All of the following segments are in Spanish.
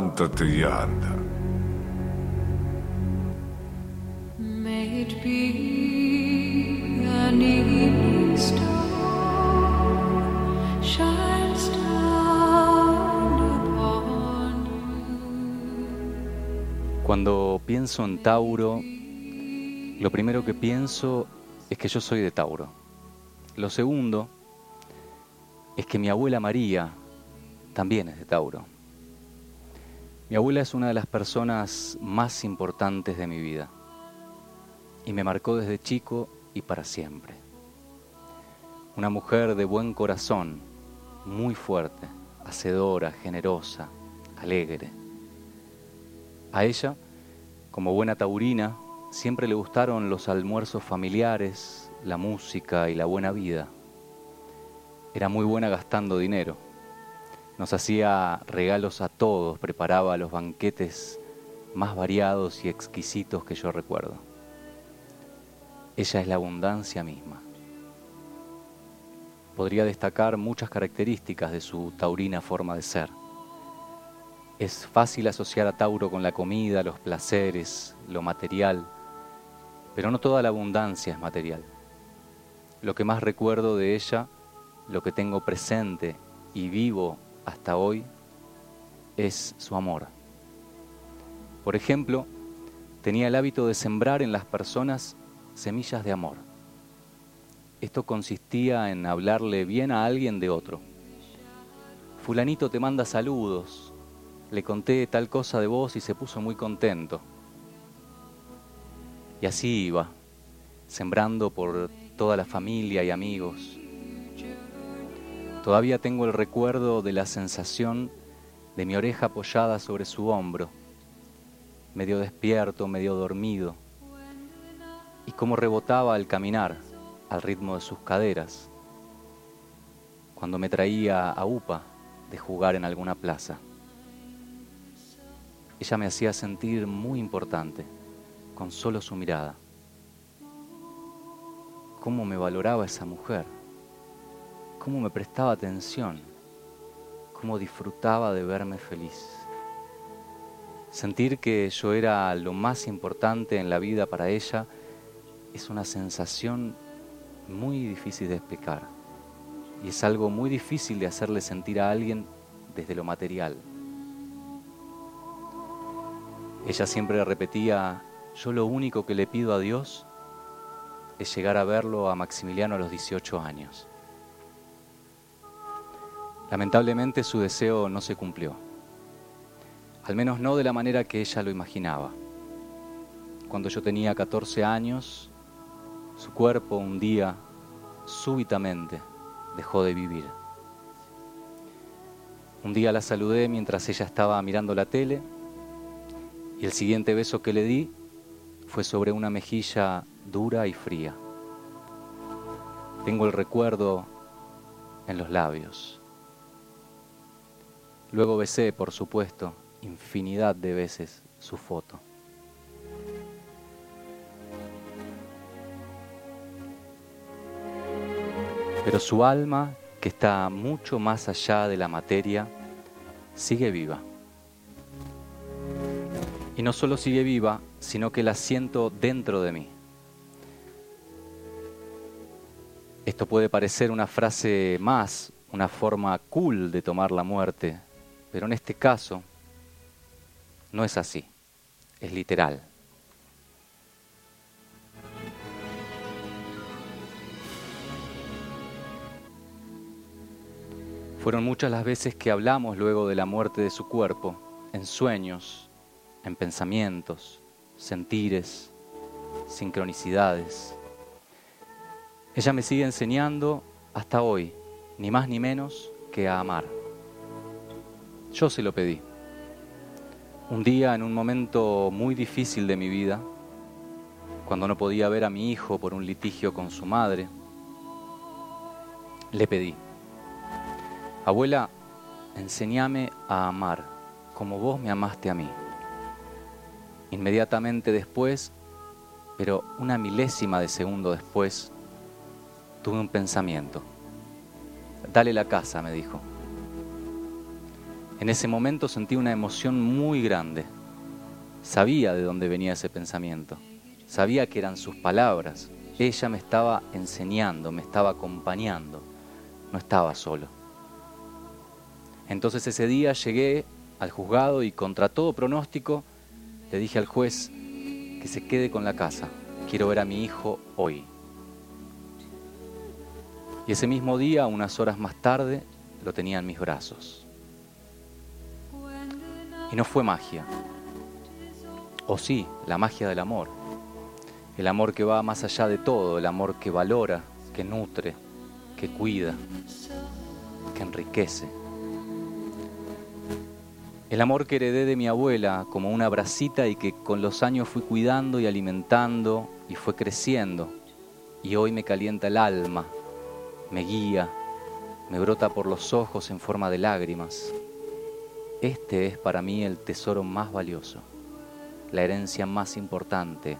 Levántate y anda. May it be an evening star, shines down upon you. Cuando pienso en Tauro, lo primero que pienso es que yo soy de Tauro. Lo segundo es que mi abuela María también es de Tauro. Mi abuela es una de las personas más importantes de mi vida y me marcó desde chico y para siempre. Una mujer de buen corazón, muy fuerte, hacedora, generosa, alegre. A ella, como buena taurina, siempre le gustaron los almuerzos familiares, la música y la buena vida. Era muy buena gastando dinero. Nos hacía regalos a todos, preparaba los banquetes más variados y exquisitos que yo recuerdo. Ella es la abundancia misma. Podría destacar muchas características de su taurina forma de ser. Es fácil asociar a Tauro con la comida, los placeres, lo material, pero no toda la abundancia es material. Lo que más recuerdo de ella, lo que tengo presente y vivo hasta hoy, es su amor. Por ejemplo, tenía el hábito de sembrar en las personas semillas de amor. Esto consistía en hablarle bien a alguien de otro. Fulanito te manda saludos, le conté tal cosa de vos y se puso muy contento. Y así iba, sembrando por toda la familia y amigos. Todavía tengo el recuerdo de la sensación de mi oreja apoyada sobre su hombro, medio despierto, medio dormido, y cómo rebotaba al caminar al ritmo de sus caderas, cuando me traía a UPA de jugar en alguna plaza. Ella me hacía sentir muy importante con solo su mirada. Cómo me valoraba esa mujer, cómo me prestaba atención, cómo disfrutaba de verme feliz. Sentir que yo era lo más importante en la vida para ella es una sensación muy difícil de explicar y es algo muy difícil de hacerle sentir a alguien desde lo material. Ella siempre repetía, yo lo único que le pido a Dios es llegar a verlo a Maximiliano a los 18 años. Lamentablemente su deseo no se cumplió, al menos no de la manera que ella lo imaginaba. Cuando yo tenía 14 años, su cuerpo un día súbitamente dejó de vivir. Un día la saludé mientras ella estaba mirando la tele y el siguiente beso que le di fue sobre una mejilla dura y fría. Tengo el recuerdo en los labios. Luego besé, por supuesto, infinidad de veces su foto. Pero su alma, que está mucho más allá de la materia, sigue viva. Y no solo sigue viva, sino que la siento dentro de mí. Esto puede parecer una frase más, una forma cool de tomar la muerte, pero en este caso no es así, es literal. Fueron muchas las veces que hablamos luego de la muerte de su cuerpo, en sueños, en pensamientos, sentires, sincronicidades. Ella me sigue enseñando hasta hoy, ni más ni menos que a amar. Yo se lo pedí. Un día, en un momento muy difícil de mi vida, cuando no podía ver a mi hijo por un litigio con su madre, le pedí, abuela, enséñame a amar como vos me amaste a mí. Inmediatamente después, pero una milésima de segundo después, tuve un pensamiento. Dale la casa, me dijo. En ese momento sentí una emoción muy grande. Sabía de dónde venía ese pensamiento. Sabía que eran sus palabras. Ella me estaba enseñando, me estaba acompañando. No estaba solo. Entonces ese día llegué al juzgado y contra todo pronóstico le dije al juez que se quede con la casa. Quiero ver a mi hijo hoy. Y ese mismo día, unas horas más tarde, lo tenía en mis brazos. Y no fue magia. O sí, la magia del amor. El amor que va más allá de todo, el amor que valora, que nutre, que cuida, que enriquece. El amor que heredé de mi abuela como una bracita y que con los años fui cuidando y alimentando y fue creciendo. Y hoy me calienta el alma, me guía, me brota por los ojos en forma de lágrimas. Este es para mí el tesoro más valioso, la herencia más importante,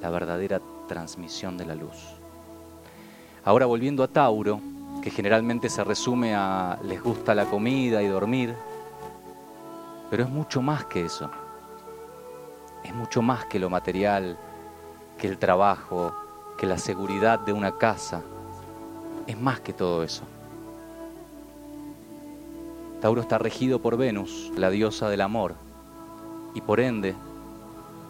la verdadera transmisión de la luz. Ahora volviendo a Tauro, que generalmente se resume a les gusta la comida y dormir, pero es mucho más que eso. Es mucho más que lo material, que el trabajo, que la seguridad de una casa. Es más que todo eso. Tauro está regido por Venus, la diosa del amor, y por ende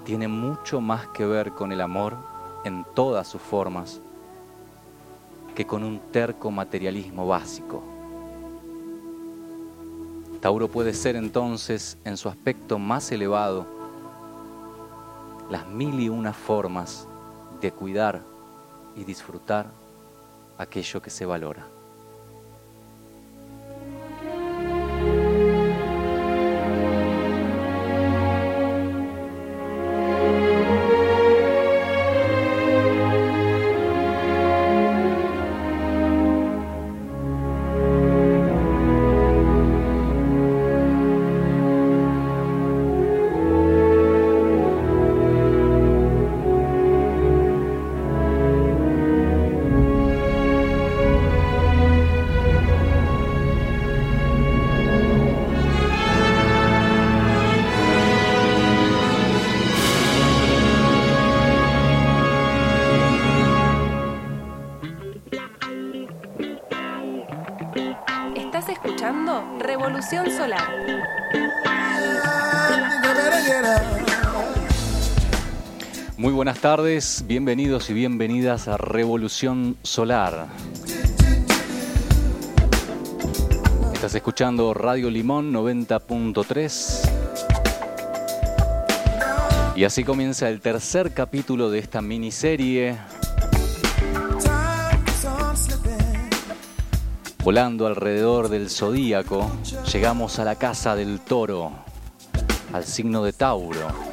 tiene mucho más que ver con el amor en todas sus formas que con un terco materialismo básico. Tauro puede ser entonces, en su aspecto más elevado, las mil y una formas de cuidar y disfrutar aquello que se valora. Bienvenidos y bienvenidas a Revolución Solar. Estás escuchando Radio Limón 90.3. Y así comienza el tercer capítulo de esta miniserie Volando alrededor del zodíaco, llegamos a la casa del toro, al signo de Tauro.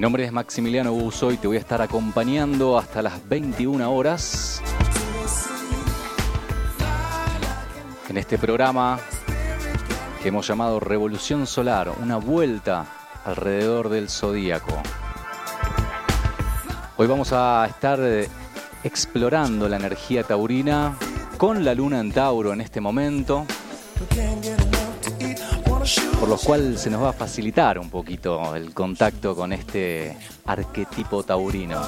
Mi nombre es Maximiliano Buzo y te voy a estar acompañando hasta las 21 horas en este programa que hemos llamado Revolución Solar, una vuelta alrededor del zodíaco. Hoy vamos a estar eh, explorando la energía taurina con la luna en Tauro en este momento, por lo cual se nos va a facilitar un poquito el contacto con este arquetipo taurino.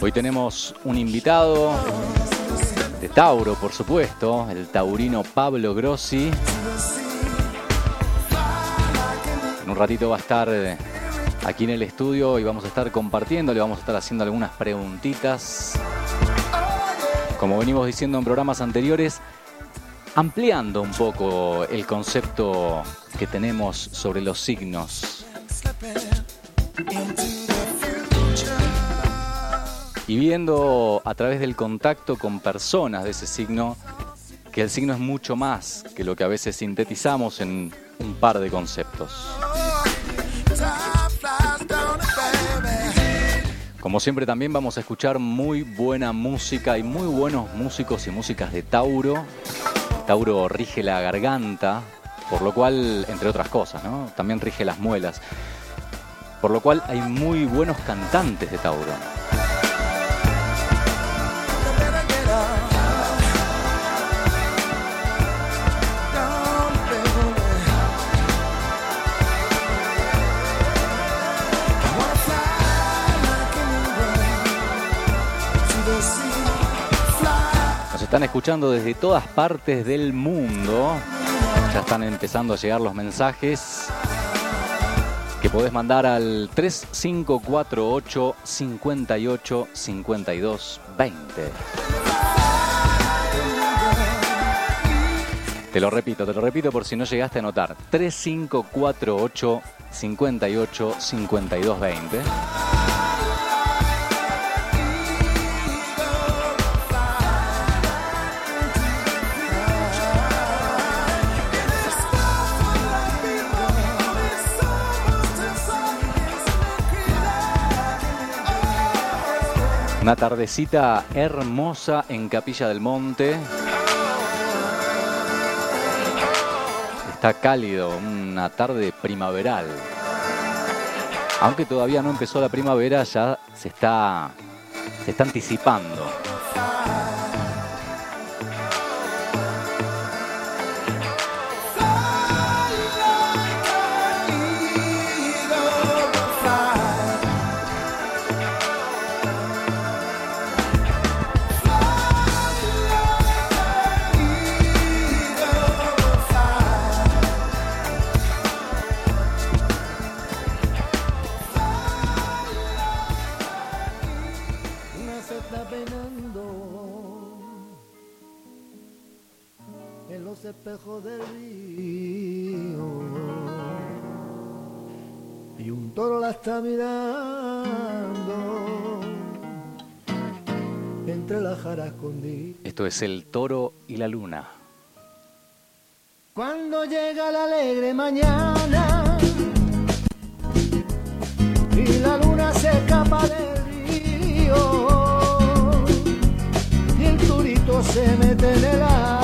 Hoy tenemos un invitado de Tauro, por supuesto, el taurino Pablo Grossi. En un ratito va a estar eh, aquí en el estudio y vamos a estar compartiendo, le vamos a estar haciendo algunas preguntitas. Como venimos diciendo en programas anteriores, ampliando un poco el concepto que tenemos sobre los signos. Y viendo a través del contacto con personas de ese signo, que el signo es mucho más que lo que a veces sintetizamos en un par de conceptos. Como siempre también vamos a escuchar muy buena música y muy buenos músicos y músicas de Tauro. Tauro rige la garganta, por lo cual, entre otras cosas, ¿no? También rige las muelas. Por lo cual hay muy buenos cantantes de Tauro. Están escuchando desde todas partes del mundo. Ya están empezando a llegar los mensajes que podés mandar al 3548 58 52 20. Te lo repito, te lo repito por si no llegaste a notar. 3548 58 52 20. Una tardecita hermosa en Capilla del Monte. Está cálido, una tarde primaveral. Aunque todavía no empezó la primavera, ya se está, se está anticipando. Espejos del río y un toro la está mirando entre las jaras escondidas. Esto es el toro y la luna. Cuando llega la alegre mañana y la luna se escapa del río y el turito se mete en el agua,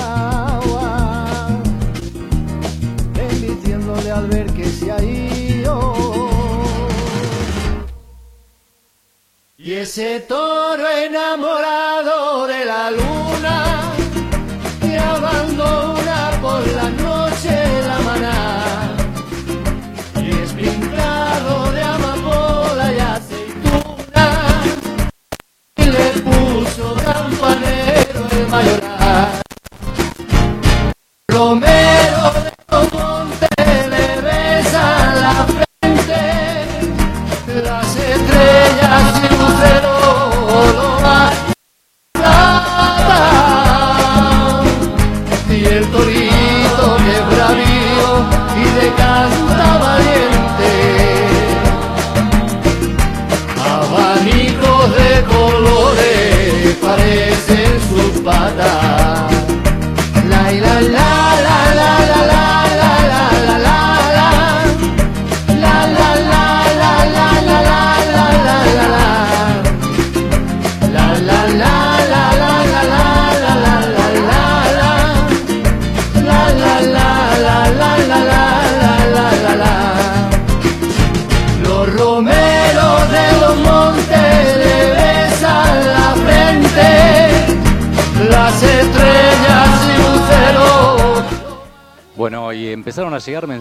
al ver que se ha ido. Y ese toro enamorado de la luna y abandona por la noche la maná. Y es pintado de amapola y aceituna. Y le puso campanero el mayoral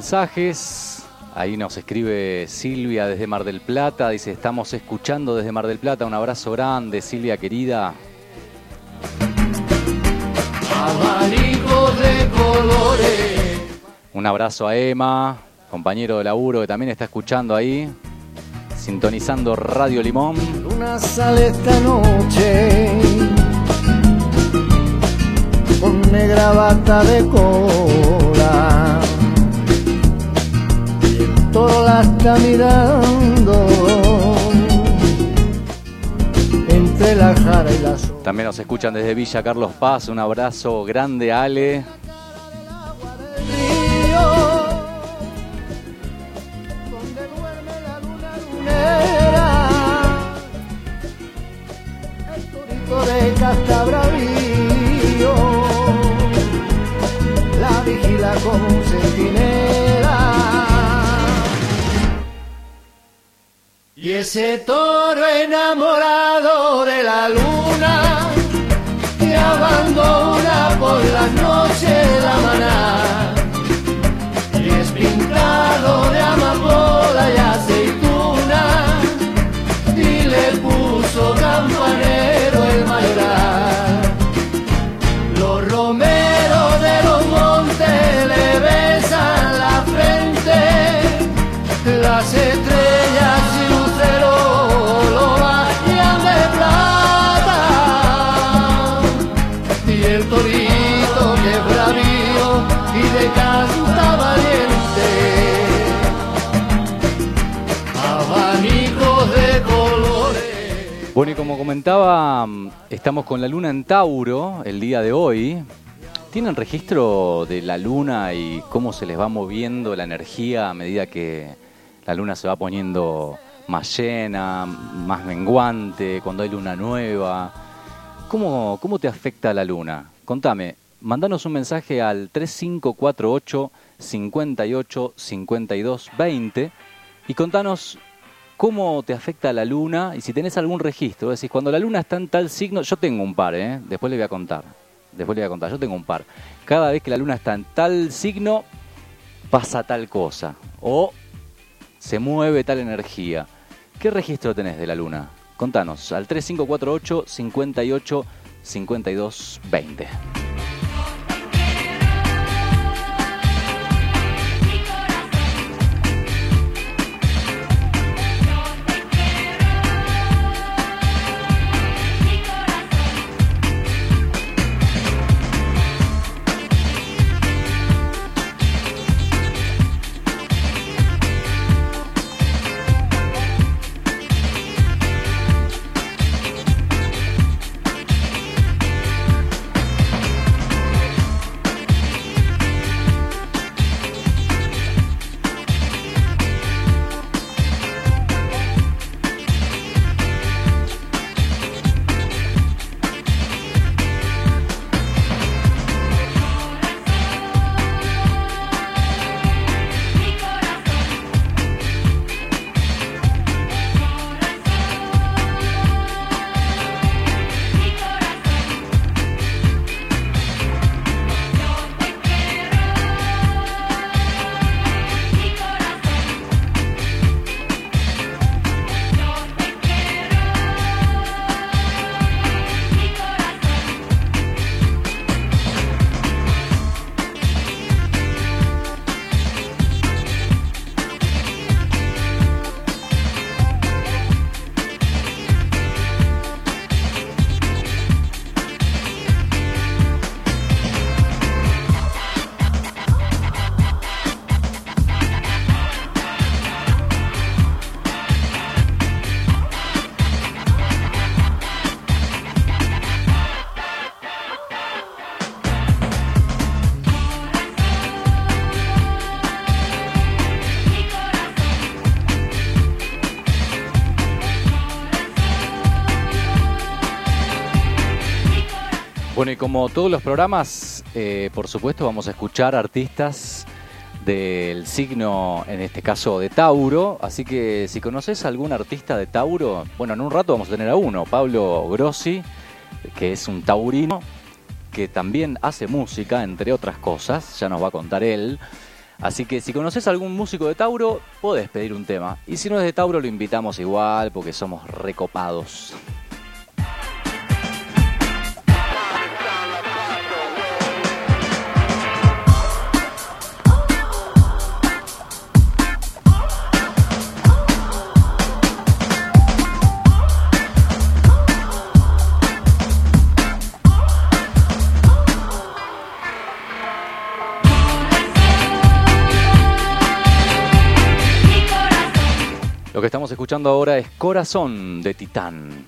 mensajes. Ahí nos escribe Silvia desde Mar del Plata. Dice, estamos escuchando desde Mar del Plata. Un abrazo grande, Silvia querida. Abanicos de colores Un abrazo a Emma, compañero de laburo que también está escuchando ahí. Sintonizando Radio Limón. Luna sale esta noche con negra bata de cola la está mirando entre la jara y la sombra. También nos escuchan desde Villa Carlos Paz. Un abrazo grande, Ale. río donde duerme la luna lunera el torito de Castabravío la vigila como un centinela Y ese toro enamorado de la luna que abandona por las noches la maná y es pintado de amapola y aceituna y le puso campanero el mayoral. Los romeros de los montes le besan la frente, las estrellas Bueno, y como comentaba, mm, estamos con la luna en Tauro el día de hoy. ¿Tienen registro de la luna y cómo se les va moviendo la energía a medida que la luna se va poniendo más llena, más menguante, cuando hay luna nueva? ¿Cómo, cómo te afecta la luna? Contame, mandanos un mensaje al 3548 58 52 20 y contanos cómo te afecta la luna y si tenés algún registro. Decís, cuando la luna está en tal signo, yo tengo un par, ¿eh? después le voy a contar. Después le voy a contar, yo tengo un par. Cada vez que la luna está en tal signo, pasa tal cosa. O se mueve tal energía. ¿Qué registro tenés de la luna? Contanos al 3548 58 52 20. Como todos los programas, eh, por supuesto vamos a escuchar artistas del signo, en este caso de Tauro. Así que si conoces a algún artista de Tauro, bueno, en un rato vamos a tener a uno, Pablo Grossi, que es un taurino que también hace música, entre otras cosas, ya nos va a contar él. Así que si conoces a algún músico de Tauro, podés pedir un tema. Y si no es de Tauro, lo invitamos igual porque somos recopados. Lo que estamos escuchando ahora es Corazón de Titán.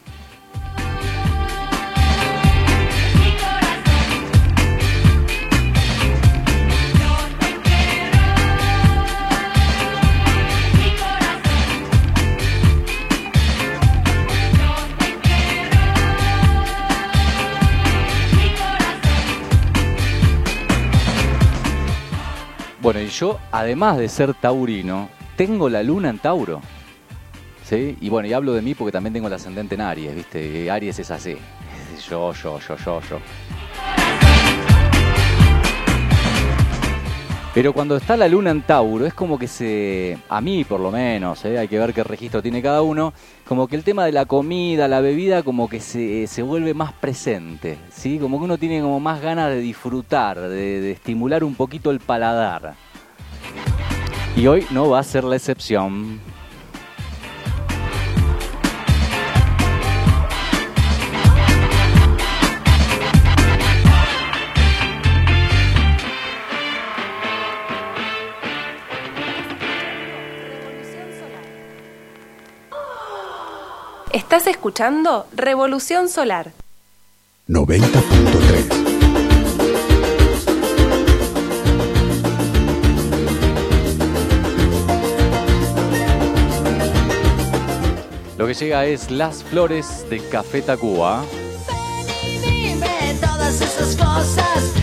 Bueno, y yo, además de ser taurino, tengo la luna en Tauro. Y bueno, y hablo de mí porque también tengo el ascendente en Aries, ¿viste? Aries es así. Yo, yo, yo, yo, yo. Pero cuando está la luna en Tauro, es como que se, a mí por lo menos, ¿eh? hay que ver qué registro tiene cada uno, como que el tema de la comida, la bebida, como que se, se vuelve más presente, ¿sí? Como que uno tiene como más ganas de disfrutar, de estimular un poquito el paladar. Y hoy no va a ser la excepción. Estás escuchando Revolución Solar. 90.3 Lo que llega es Las Flores de Café Tacuba. Dime todas esas cosas,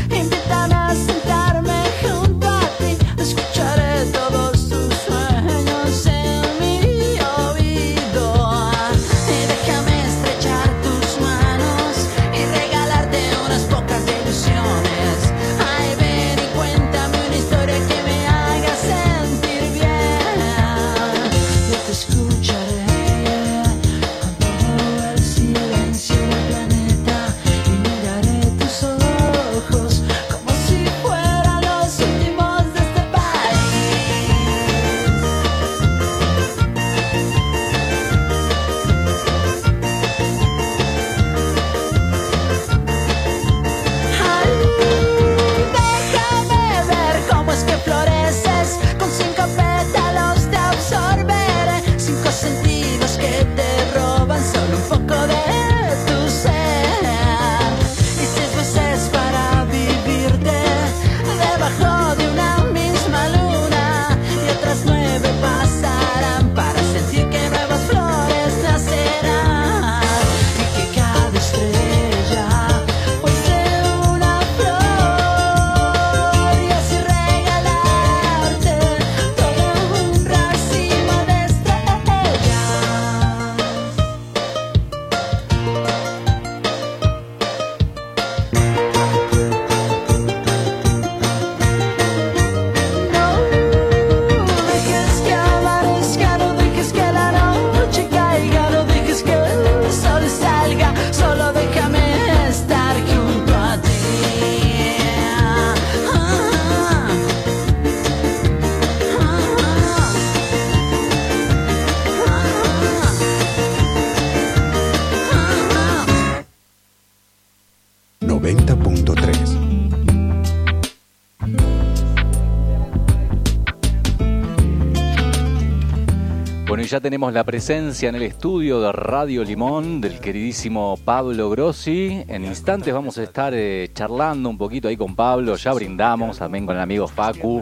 y ya tenemos la presencia en el estudio de Radio Limón del queridísimo Pablo Grossi. En instantes vamos a estar eh, charlando un poquito ahí con Pablo. Ya brindamos también con el amigo Facu,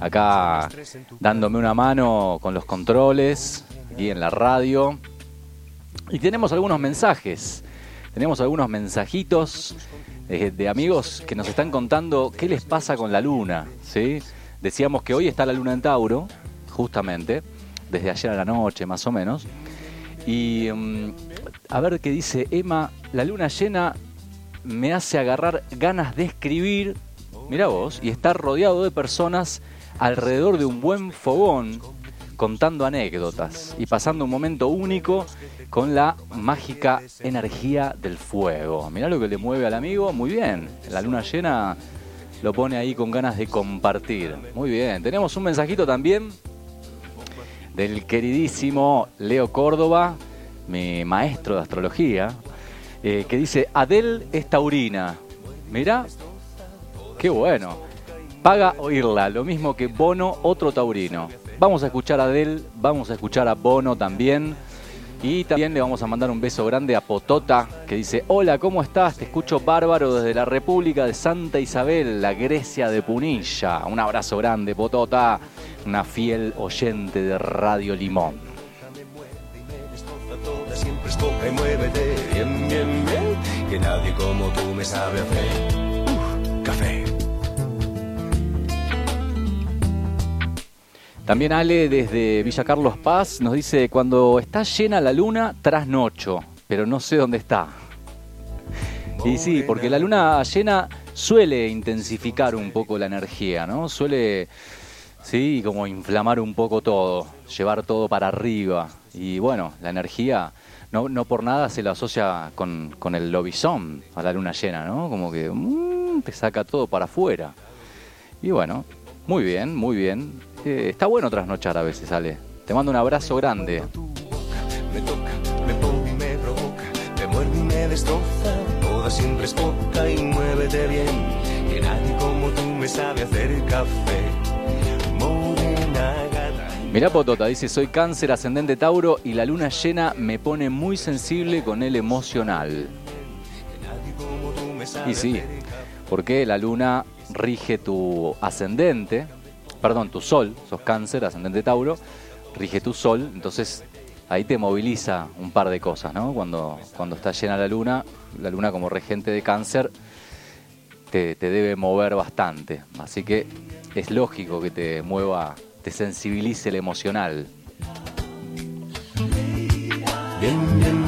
acá dándome una mano con los controles aquí en la radio. Y tenemos algunos mensajes. Tenemos algunos mensajitos eh, de amigos que nos están contando qué les pasa con la luna. ¿sí? Decíamos que hoy está la luna en Tauro, justamente, desde ayer a la noche más o menos. Y mm, a ver qué dice Emma, la luna llena me hace agarrar ganas de escribir, mira vos, y estar rodeado de personas alrededor de un buen fogón contando anécdotas y pasando un momento único con la mágica energía del fuego. Mirá lo que le mueve al amigo, muy bien. La luna llena lo pone ahí con ganas de compartir. Muy bien, tenemos un mensajito también del queridísimo Leo Córdoba, mi maestro de astrología, eh, que dice, Adel es taurina. Mirá, qué bueno. Paga oírla, lo mismo que Bono, otro taurino. Vamos a escuchar a Adel, vamos a escuchar a Bono también. Y también le vamos a mandar un beso grande a Potota, que dice, hola, ¿cómo estás? Te escucho bárbaro desde la República de Santa Isabel, la Grecia de Punilla. Un abrazo grande, Potota, una fiel oyente de Radio Limón. café. También Ale desde Villa Carlos Paz nos dice, cuando está llena la luna, trasnocho, pero no sé dónde está. Y sí, porque la luna llena suele intensificar un poco la energía, ¿no? Suele, sí, como inflamar un poco todo, llevar todo para arriba. Y bueno, la energía no, no por nada se la asocia con, con el lobizón a la luna llena, ¿no? Como que mm, te saca todo para afuera. Y bueno, muy bien, muy bien. Eh, está bueno trasnochar a veces, Ale. Te mando un abrazo grande. Me toca, me pone y me provoca, me muerde y me destroza, toda siempre es poca y muévete bien, que nadie como tú me sabe hacer café. Mirá Potota, dice, soy cáncer ascendente Tauro y la luna llena me pone muy sensible con el emocional. Y sí, porque la luna rige tu ascendente, perdón, tu sol, sos cáncer, ascendente Tauro, rige tu sol, entonces ahí te moviliza un par de cosas, ¿no? Cuando, cuando está llena la luna, la luna como regente de cáncer te debe mover bastante, así que es lógico que te mueva, te sensibilice el emocional. Bien, bien,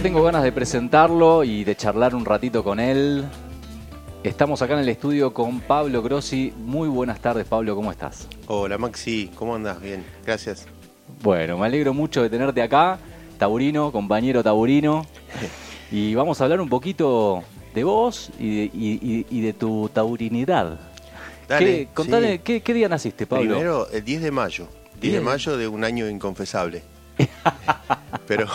ya tengo ganas de presentarlo y de charlar un ratito con él. Estamos acá en el estudio con Pablo Grossi. Muy buenas tardes, Pablo, ¿cómo estás? Hola Maxi, ¿cómo andas? Bien, gracias. Bueno, me alegro mucho de tenerte acá, Taurino, compañero Taurino. Y vamos a hablar un poquito de vos y de, y- y- de tu taurinidad. Dale, ¿Qué, contale, sí. ¿qué, qué día naciste, Pablo? Primero, el 10 de mayo. 10 de mayo de un año inconfesable. pero,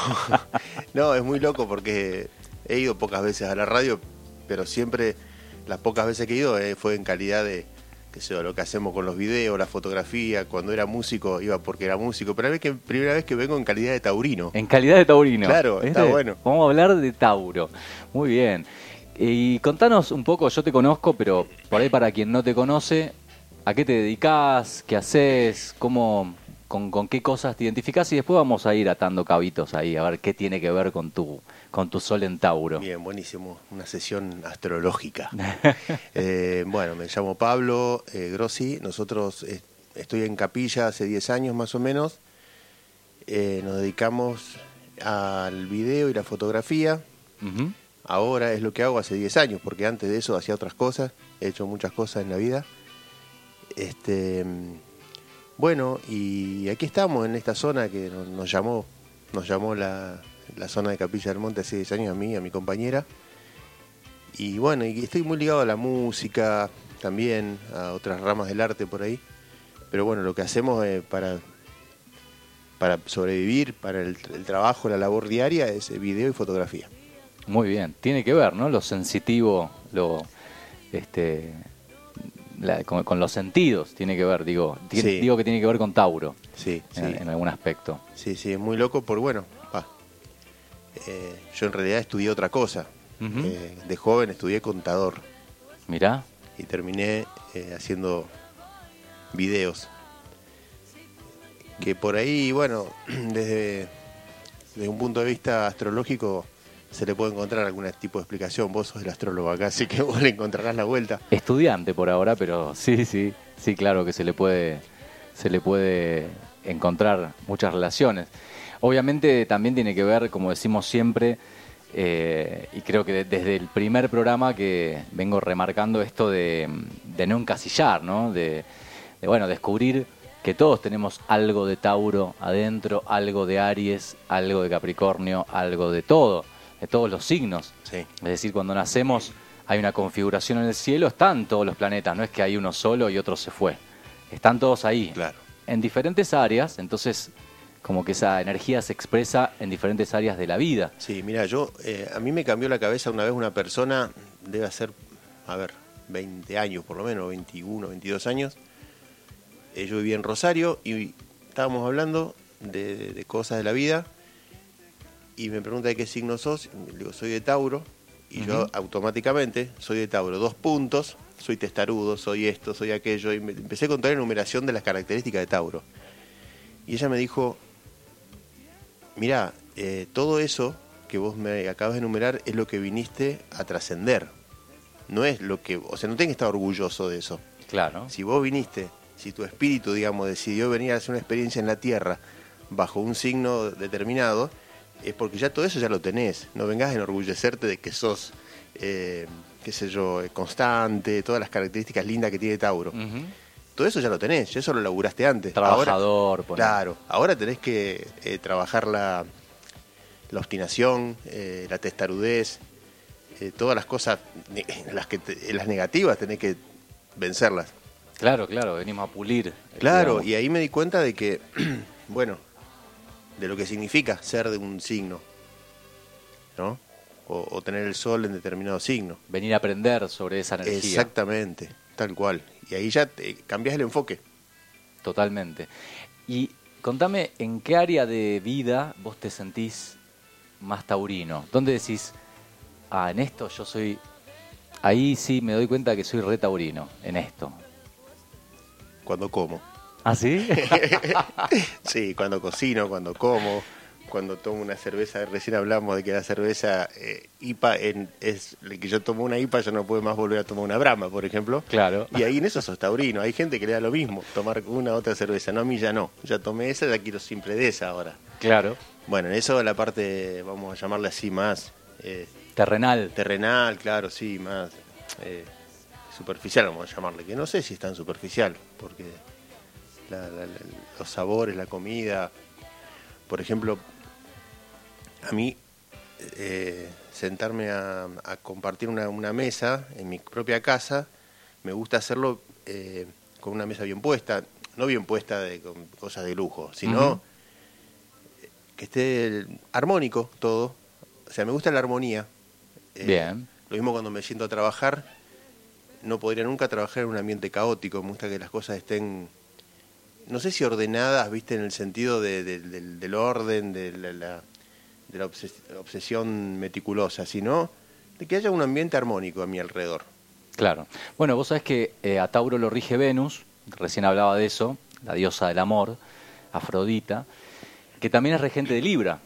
no, es muy loco porque he ido pocas veces a la radio, pero siempre, las pocas veces que he ido eh, fue en calidad de, qué sé yo, lo que hacemos con los videos, la fotografía. Cuando era músico, iba porque era músico. Pero es que primera vez que vengo en calidad de taurino. En calidad de taurino. Claro, está bueno. Vamos a hablar de Tauro. Muy bien. Y contanos un poco, yo te conozco, pero por ahí para quien no te conoce, ¿a qué te dedicas? ¿Qué haces? ¿Cómo, con, con qué cosas te identificás? Y después vamos a ir atando cabitos ahí, a ver qué tiene que ver con tu, con tu sol en Tauro. Bien, buenísimo. Una sesión astrológica. Eh, bueno, me llamo Pablo eh, Grossi. Nosotros eh, estoy en capilla hace 10 años más o menos. Eh, nos dedicamos al video y la fotografía. Ahora es lo que hago hace 10 años, porque antes de eso hacía otras cosas. He hecho muchas cosas en la vida. Este, bueno, y aquí estamos en esta zona que nos, llamó, nos llamó la, la zona de Capilla del Monte hace 10 años a mí, a mi compañera. Y bueno, y estoy muy ligado a la música también, a otras ramas del arte por ahí. Pero bueno, lo que hacemos eh, para, para sobrevivir, para el, el trabajo, la labor diaria, es eh, video y fotografía. Muy bien. Tiene que ver, ¿no? Lo sensitivo, lo, este, la- con, con los sentidos tiene que ver, digo. Sí. Digo que tiene que ver con Tauro Sí, sí. en, en algún aspecto. Sí, sí, es muy loco por bueno. pa, eh, yo en realidad estudié otra cosa. Eh, de joven estudié contador Mirá. y terminé eh, haciendo videos. Que por ahí, bueno, desde, desde un punto de vista astrológico se le puede encontrar algún tipo de explicación. Vos sos el astrólogo acá, así que vos le encontrarás la vuelta. Estudiante por ahora, pero sí, sí, sí, claro que se le puede, se le puede encontrar muchas relaciones. Obviamente también tiene que ver, como decimos siempre, eh, y creo que de- desde el primer programa que vengo remarcando esto de, de no encasillar, ¿no? De, bueno, descubrir que todos tenemos algo de Tauro adentro, algo de Aries, algo de Capricornio, algo de todo, de todos los signos. Sí. Es decir, cuando nacemos hay una configuración en el cielo, están todos los planetas, no es que hay uno solo y otro se fue. Están todos ahí, Claro. en diferentes áreas, entonces como que esa energía se expresa en diferentes áreas de la vida. Sí, mira, yo, eh, a mí me cambió la cabeza una vez una persona, debe ser, a ver, 20 años por lo menos, 21, 22 años. Eh, yo vivía en Rosario y estábamos hablando de cosas de la vida y me pregunta de qué signo sos. Y le digo, soy de Tauro. Y yo automáticamente soy de Tauro. Dos puntos, soy testarudo, soy esto, soy aquello. Y me empecé a contar la enumeración de las características de Tauro. Y ella me dijo, mira, eh, todo eso que vos me acabas de enumerar es lo que viniste a trascender. No es lo que, o sea, no tenés que estar orgulloso de eso. Claro. Si vos viniste, si tu espíritu, digamos, decidió venir a hacer una experiencia en la Tierra bajo un signo determinado, es porque ya todo eso ya lo tenés. No vengas a enorgullecerte de que sos, eh, qué sé yo, eh, constante, todas las características lindas que tiene Tauro. Todo eso ya lo tenés, ya eso lo laburaste antes. Ahora- Trabajador, ponele. claro, ahora tenés que eh, trabajar la, la obstinación, eh, la testarudez, todas las cosas, las, que te- las negativas tenés que vencerlas. Claro, claro, venimos a pulir. Claro, digamos. y ahí me di cuenta de que, bueno, de lo que significa ser de un signo, ¿no? O, o tener el sol en determinado signo. Venir a aprender sobre esa energía. Exactamente, tal cual. Y ahí ya te, cambias el enfoque. Totalmente. Y contame, ¿en qué área de vida vos te sentís más taurino? ¿Dónde decís, ah, en esto yo soy... Ahí sí me doy cuenta que soy re taurino, en esto. Cuando como. ¿Ah, sí? Sí, cuando cocino, cuando como, cuando tomo una cerveza. Recién hablamos de que la cerveza eh, IPA en- es que yo tomo una IPA, yo no puedo más volver a tomar una Brahma, por ejemplo. Claro. Y ahí en eso sos taurino. Hay gente que le da lo mismo, tomar una u otra cerveza. No, a mí ya no. Ya tomé esa, ya quiero siempre de esa ahora. claro. Bueno, en eso la parte, vamos a llamarle así, más eh, Terrenal. terrenal, claro, sí, más eh, superficial, vamos a llamarle. Que no sé si es tan superficial, porque la- la- los sabores, la comida, por ejemplo, a mí eh, sentarme a, a compartir una, una mesa en mi propia casa, me gusta hacerlo eh, con una mesa bien puesta, no bien puesta de, con cosas de lujo, sino que esté armónico todo. O sea, me gusta la armonía. Eh, Bien. Lo mismo cuando me siento a trabajar, no podría nunca trabajar en un ambiente caótico, me gusta que las cosas estén, no sé si ordenadas, viste, en el sentido de- de- del, orden, de la, obsesión meticulosa, sino de que haya un ambiente armónico a mi alrededor. Claro. Bueno, vos sabés que eh, a Tauro lo rige Venus, recién hablaba de eso, la diosa del amor, Afrodita, que también es regente de Libra.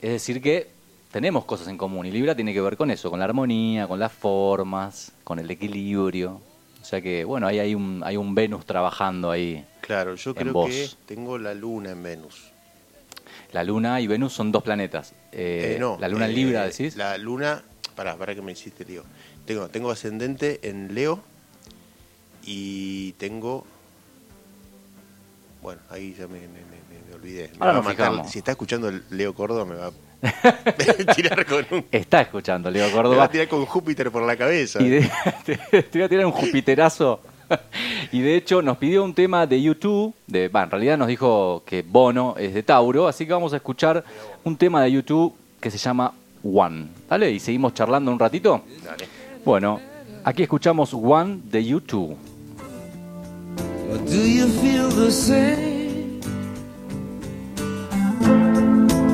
Es decir, que tenemos cosas en común y Libra tiene que ver con eso, con la armonía, con las formas, con el equilibrio. O sea que, bueno, ahí hay un, hay un Venus trabajando ahí. Claro, yo creo vos. que tengo la luna en Venus. La Luna y Venus son dos planetas. Eh, Eh, no, la Luna en eh, Libra, decís. La luna, pará, pará que me hiciste lío. Tengo, tengo ascendente en Leo y tengo. Bueno, ahí ya me, me- me- me olvidé. Ahora nos fijamos. Si está escuchando el Leo Córdoba, me va a tirar con un. Está escuchando, Leo Me va Córdoba. a tirar con Júpiter por la cabeza. Y de- te, te voy a tirar un Jupiterazo. Y de hecho nos pidió un tema de YouTube, de, bah, en realidad nos dijo que Bono es de Tauro, así que vamos a escuchar un tema de YouTube que se llama One. ¿Dale? Y seguimos charlando un ratito. Dale. Bueno, aquí escuchamos One de YouTube.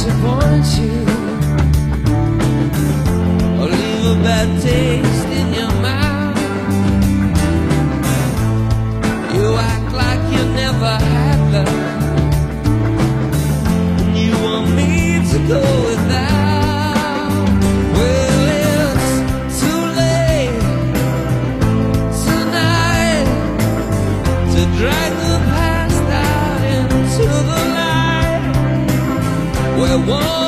disappoint you? Or leave a bad taste in your mouth? You act like you never had love. And you want me to go Whoa.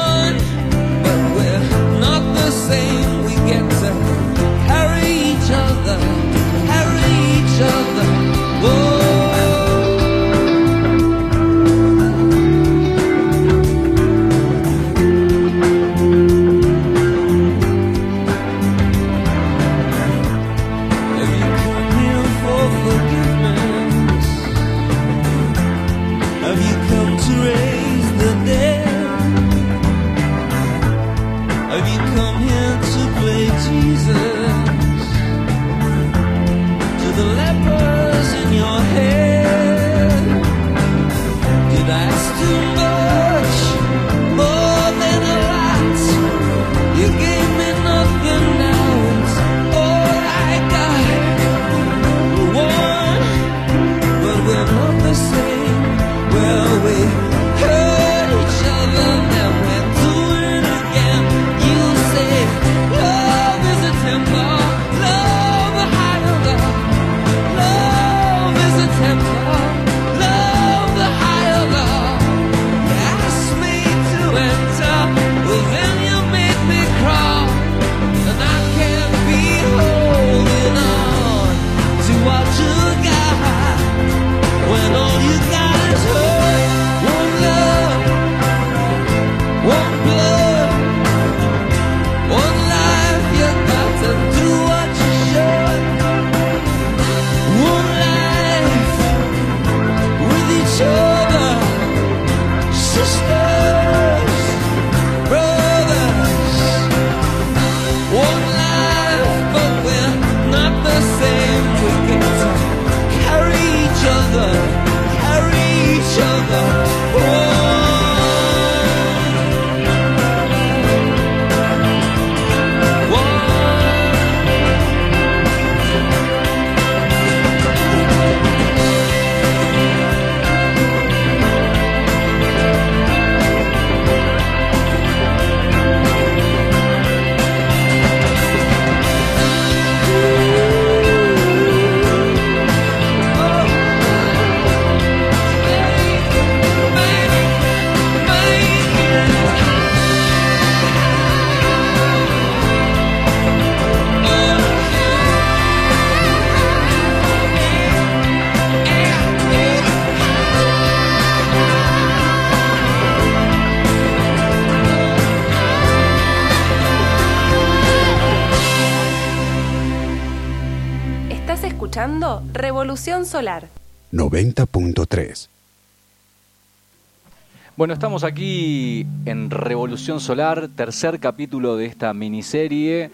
Bueno, estamos aquí en Revolución Solar, tercer capítulo de esta miniserie.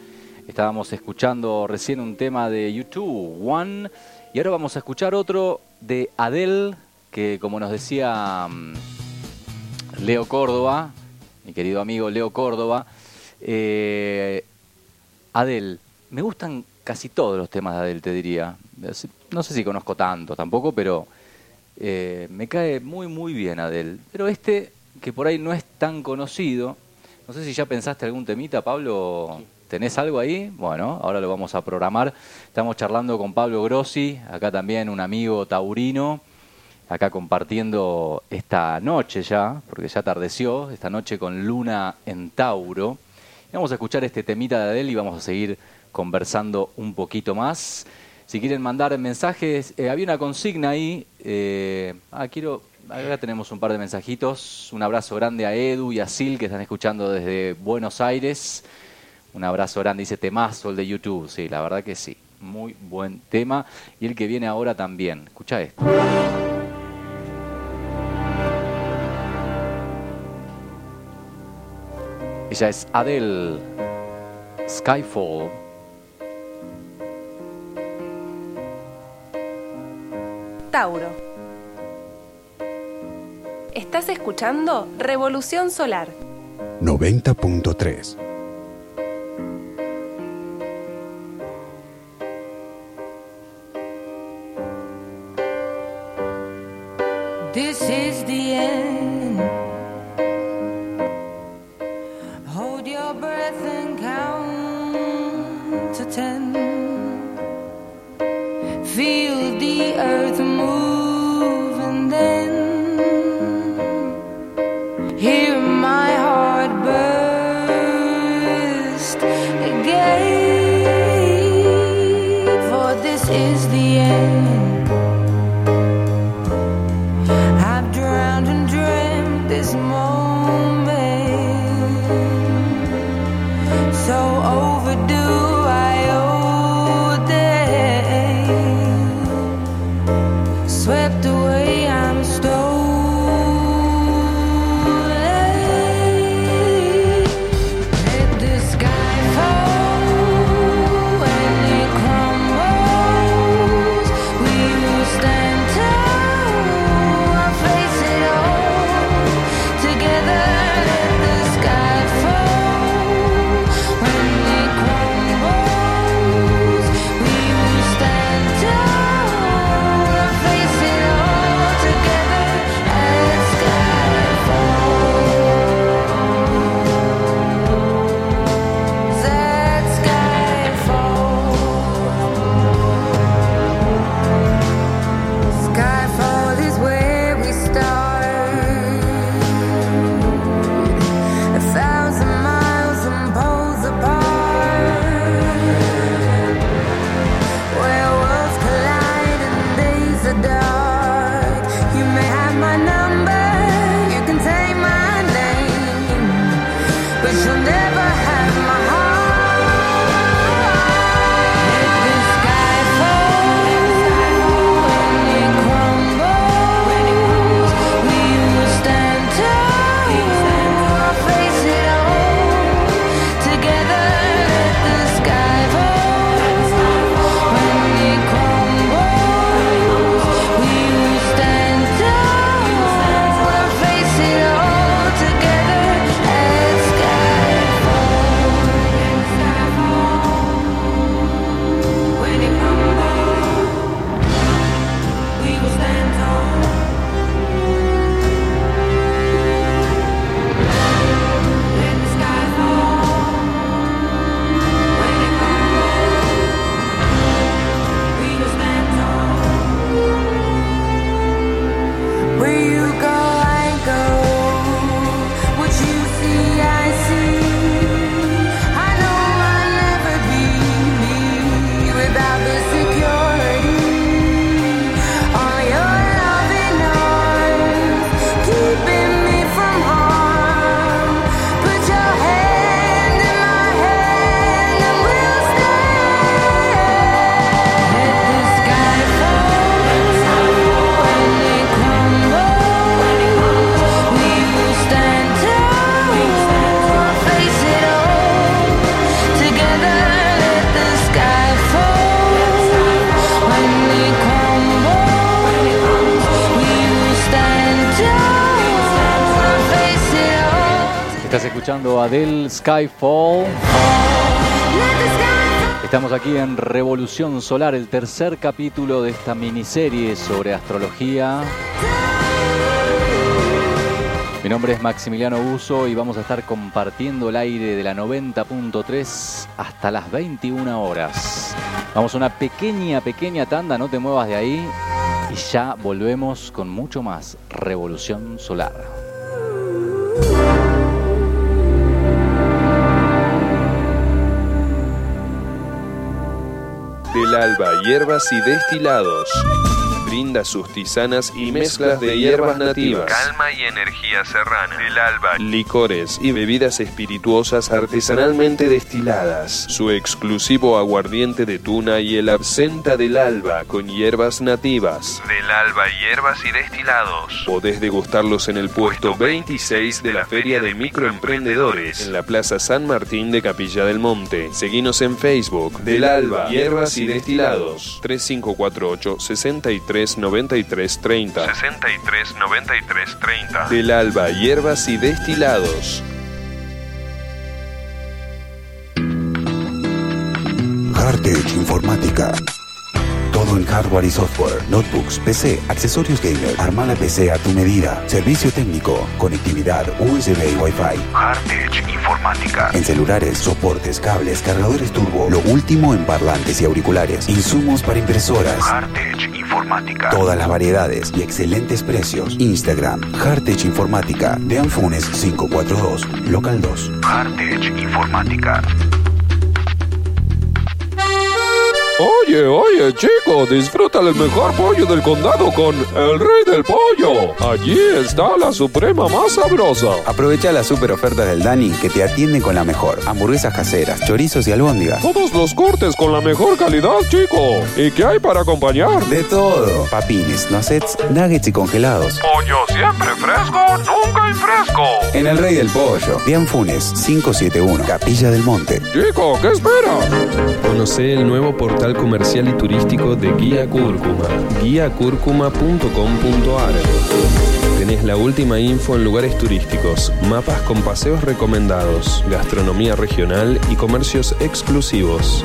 Estábamos escuchando recién un tema de YouTube, One, y ahora vamos a escuchar otro de Adele, que como nos decía mm, Leo Córdoba, mi querido amigo Leo Córdoba, eh, Adele, me gustan casi todos los temas de Adele, te diría. No sé si conozco tanto tampoco, pero eh, me cae muy, muy bien Adele. Pero este, que por ahí no es tan conocido, no sé si ya pensaste algún temita, Pablo. ¿Tenés algo ahí? Bueno, ahora lo vamos a programar. Estamos charlando con Pablo Grossi, acá también un amigo taurino, acá compartiendo esta noche ya, porque ya atardeció, esta noche con Luna en Tauro. Vamos a escuchar este temita de Adele y vamos a seguir conversando un poquito más. Si quieren mandar mensajes, eh, había una consigna ahí. eh, ah, quiero. Acá tenemos un par de mensajitos. Un abrazo grande a Edu y a Sil que están escuchando desde Buenos Aires. Un abrazo grande, dice temazo el de YouTube. Sí, la verdad que sí. Muy buen tema. Y el que viene ahora también. Escucha esto. Ella es Adele. Skyfall. Estás escuchando Revolución Solar. 90.3. Adele Skyfall. Estamos aquí en Revolución Solar, el tercer capítulo de esta miniserie sobre astrología. Mi nombre es Maximiliano Buzo y vamos a estar compartiendo el aire de la 90.3 hasta las 21 horas. Vamos a una pequeña, pequeña tanda, no te muevas de ahí. Y ya volvemos con mucho más Revolución Solar. Del alba, hierbas y destilados. Brinda sus tisanas y mezclas de hierbas nativas. Calma y energía serrana. Del alba. Licores y bebidas espirituosas artesanalmente destiladas. Su exclusivo aguardiente de tuna y el absenta del alba con hierbas nativas. Del alba, hierbas y destilados. Podés degustarlos en el puesto 26 de la Feria de Microemprendedores en la Plaza San Martín de Capilla del Monte. Seguinos en Facebook. Del Alba, Hierbas y Destilados. 3548 63 93 30. 63 93 30. Del Alba, Hierbas y Destilados. Hardtech Informática. Todo en hardware y software, notebooks, PC, accesorios gamer. Arma la PC a tu medida. Servicio técnico, conectividad USB y Wi-Fi. Hardtech Informática. En celulares, soportes, cables, cargadores turbo, lo último en parlantes y auriculares, insumos para impresoras, Hardtech Informática. todas las variedades y excelentes precios. Instagram, Hardtech Informática, de Anfunes 542, local 2. Hardtech Informática. Oye, oye, chico, disfruta el mejor pollo del condado con el rey del pollo. Allí está la suprema más sabrosa. Aprovecha las super ofertas del Dani que te atiende con la mejor. Hamburguesas caseras, chorizos y albóndigas. Todos los cortes con la mejor calidad, chico. ¿Y qué hay para acompañar? De todo. Papines, nuggets, nuggets y congelados. Pollo siempre fresco, nunca infresco. En el Rey del Pollo, Dian Funes, 571, Capilla del Monte. Chico, ¿qué esperas? Conoce el nuevo portal comercial y turístico de Guía Cúrcuma, guiacúrcuma.com.ar. Tenés la última info en lugares turísticos, mapas con paseos recomendados, gastronomía regional y comercios exclusivos.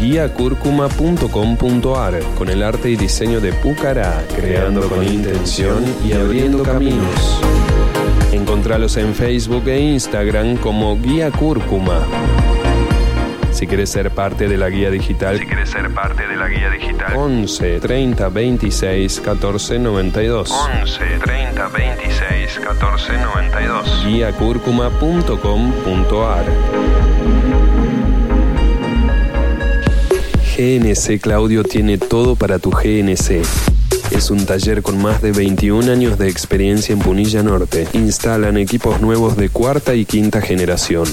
guiacúrcuma.com.ar con el arte y diseño de Pucará, creando con intención y abriendo caminos. Encontralos en Facebook e Instagram como Guía Cúrcuma. Si quieres ser parte de la guía digital, Si quieres ser parte de la guía digital, 11 30 26 14 92. 11 30 26 14 92. guiacúrcuma.com.ar GNC Claudio tiene todo para tu GNC. Es un taller con más de 21 años de experiencia en Punilla Norte. Instalan equipos nuevos de cuarta y quinta generación.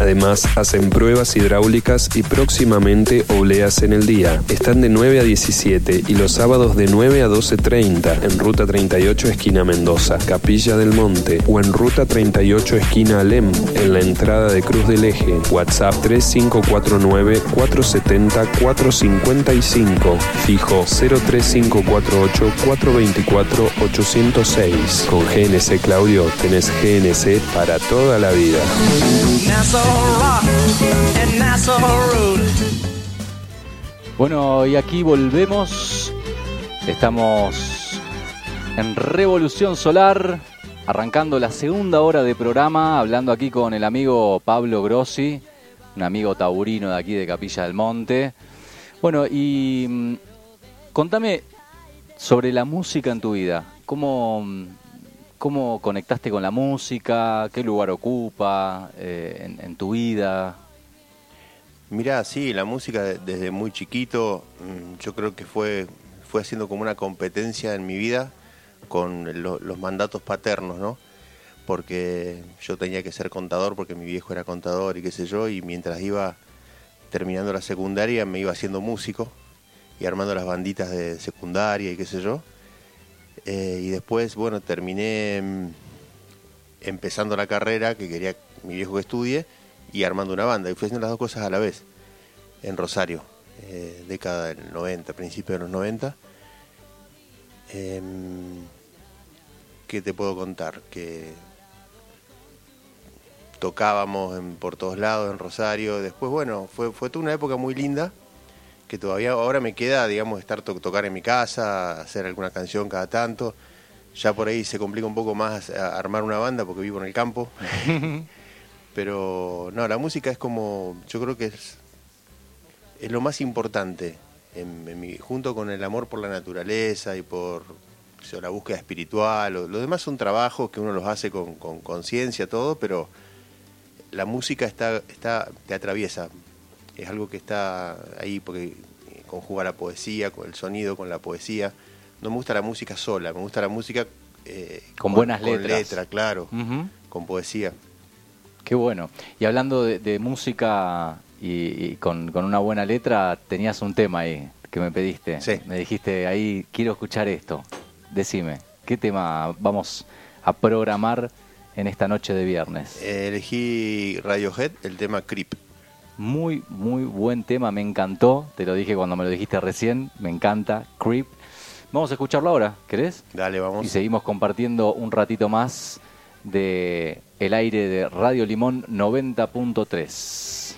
Además, hacen pruebas hidráulicas y próximamente obleas en el día. Están de 9 a 17 y los sábados de 9 a 12.30 en Ruta 38 esquina Mendoza, Capilla del Monte o en Ruta 38 esquina Alem en la entrada de Cruz del Eje. WhatsApp 3549-470-455. Fijo 03548 424 806. Con GNC Claudio tenés GNC para toda la vida. Bueno, y aquí volvemos. Estamos en Revolución Solar, arrancando la segunda hora de programa, hablando aquí con el amigo Pablo Grossi, un amigo taurino de aquí de Capilla del Monte. Bueno, y mm, contame sobre la música en tu vida. ¿Cómo, mm, cómo conectaste con la música? ¿Qué lugar ocupa eh, en, en tu vida? Mirá, sí, la música de- desde muy chiquito, mm, yo creo que fue, fue haciendo como una competencia en mi vida con lo- los mandatos paternos, ¿no? Porque yo tenía que ser contador porque mi viejo era contador y qué sé yo, y mientras iba terminando la secundaria me iba haciendo músico y armando las banditas de secundaria y qué sé yo. Eh, y después, bueno, terminé mm, empezando la carrera que quería mi viejo que estudie y armando una banda. Y fui haciendo las dos cosas a la vez en Rosario, eh, década del 90, principio de los 90. Em, ¿qué te puedo contar? Que tocábamos en- por todos lados, en Rosario. Después, bueno, fue, fue toda una época muy linda que todavía ahora me queda, digamos, estar to- tocar en mi casa, hacer alguna canción cada tanto. Ya por ahí se complica un poco más armar una banda porque vivo en el campo. Pero no, la música es como, yo creo que es, es lo más importante, en- en mi- junto con el amor por la naturaleza y por o sea, la búsqueda espiritual. Lo, lo demás son trabajos que uno los hace con conciencia, todo, pero la música está, está, te atraviesa. Es algo que está ahí porque eh, conjuga la poesía, con el sonido, con la poesía. No me gusta la música sola, me gusta la música eh, Con buenas con letras. letra, claro, con poesía. Qué bueno. Y hablando de, de música y, y con, con una buena letra, tenías un tema ahí que me pediste. Sí. Me dijiste ahí, quiero escuchar esto. Decime, ¿qué tema vamos a programar en esta noche de viernes? Eh, elegí Radiohead, el tema Creep. Muy, muy buen tema, me encantó. Te lo dije cuando me lo dijiste recién, me encanta. Creep. Vamos a escucharlo ahora, ¿querés? Dale, vamos. Y seguimos compartiendo un ratito más de el aire de Radio Limón 90.3.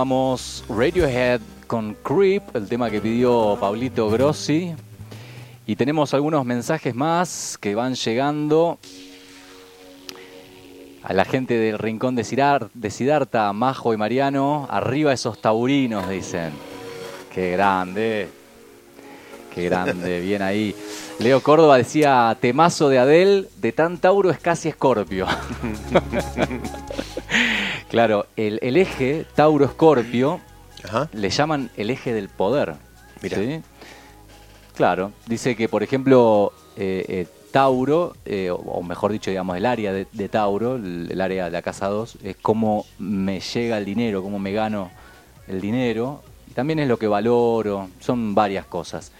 escuchábamos Radiohead con Creep, el tema que pidió Pablito Grossi. Y tenemos algunos mensajes más que van llegando. A la gente del rincón de, Sirar- de Sidarta, Majo y Mariano, arriba esos taurinos, dicen. Qué grande. Qué grande, bien ahí. Leo Córdoba decía, temazo de Adel, de tan Tauro es casi Escorpio. claro, el, el eje Tauro-Escorpio le llaman el eje del poder. ¿sí? Claro, dice que, por ejemplo, eh, eh, Tauro, eh, o, mejor dicho, digamos, el área de, de Tauro, el, el área de la casa 2, es cómo me llega el dinero, cómo me gano el dinero. Y también es lo que valoro, son varias cosas.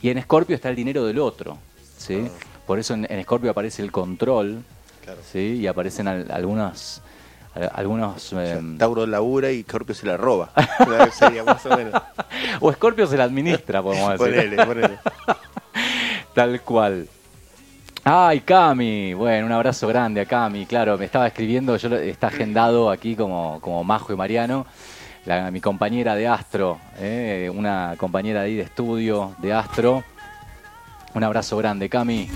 Y en Escorpio está el dinero del otro, ¿sí? Por eso en, Escorpio aparece el control, ¿sí? Y aparecen al- algunas... al- Algunos, em, Tauro labura y Scorpio se la roba. Sería más o menos. o Escorpio se la administra, podemos decir. Ponele, ponele. Tal cual. Ay, Cami. Bueno, un abrazo grande a Cami. Claro, me estaba escribiendo, yo está agendado aquí como, como Majo y Mariano, la- mi compañera de Astro, eh, una compañera ahí de estudio de Astro. Un abrazo grande, Cami.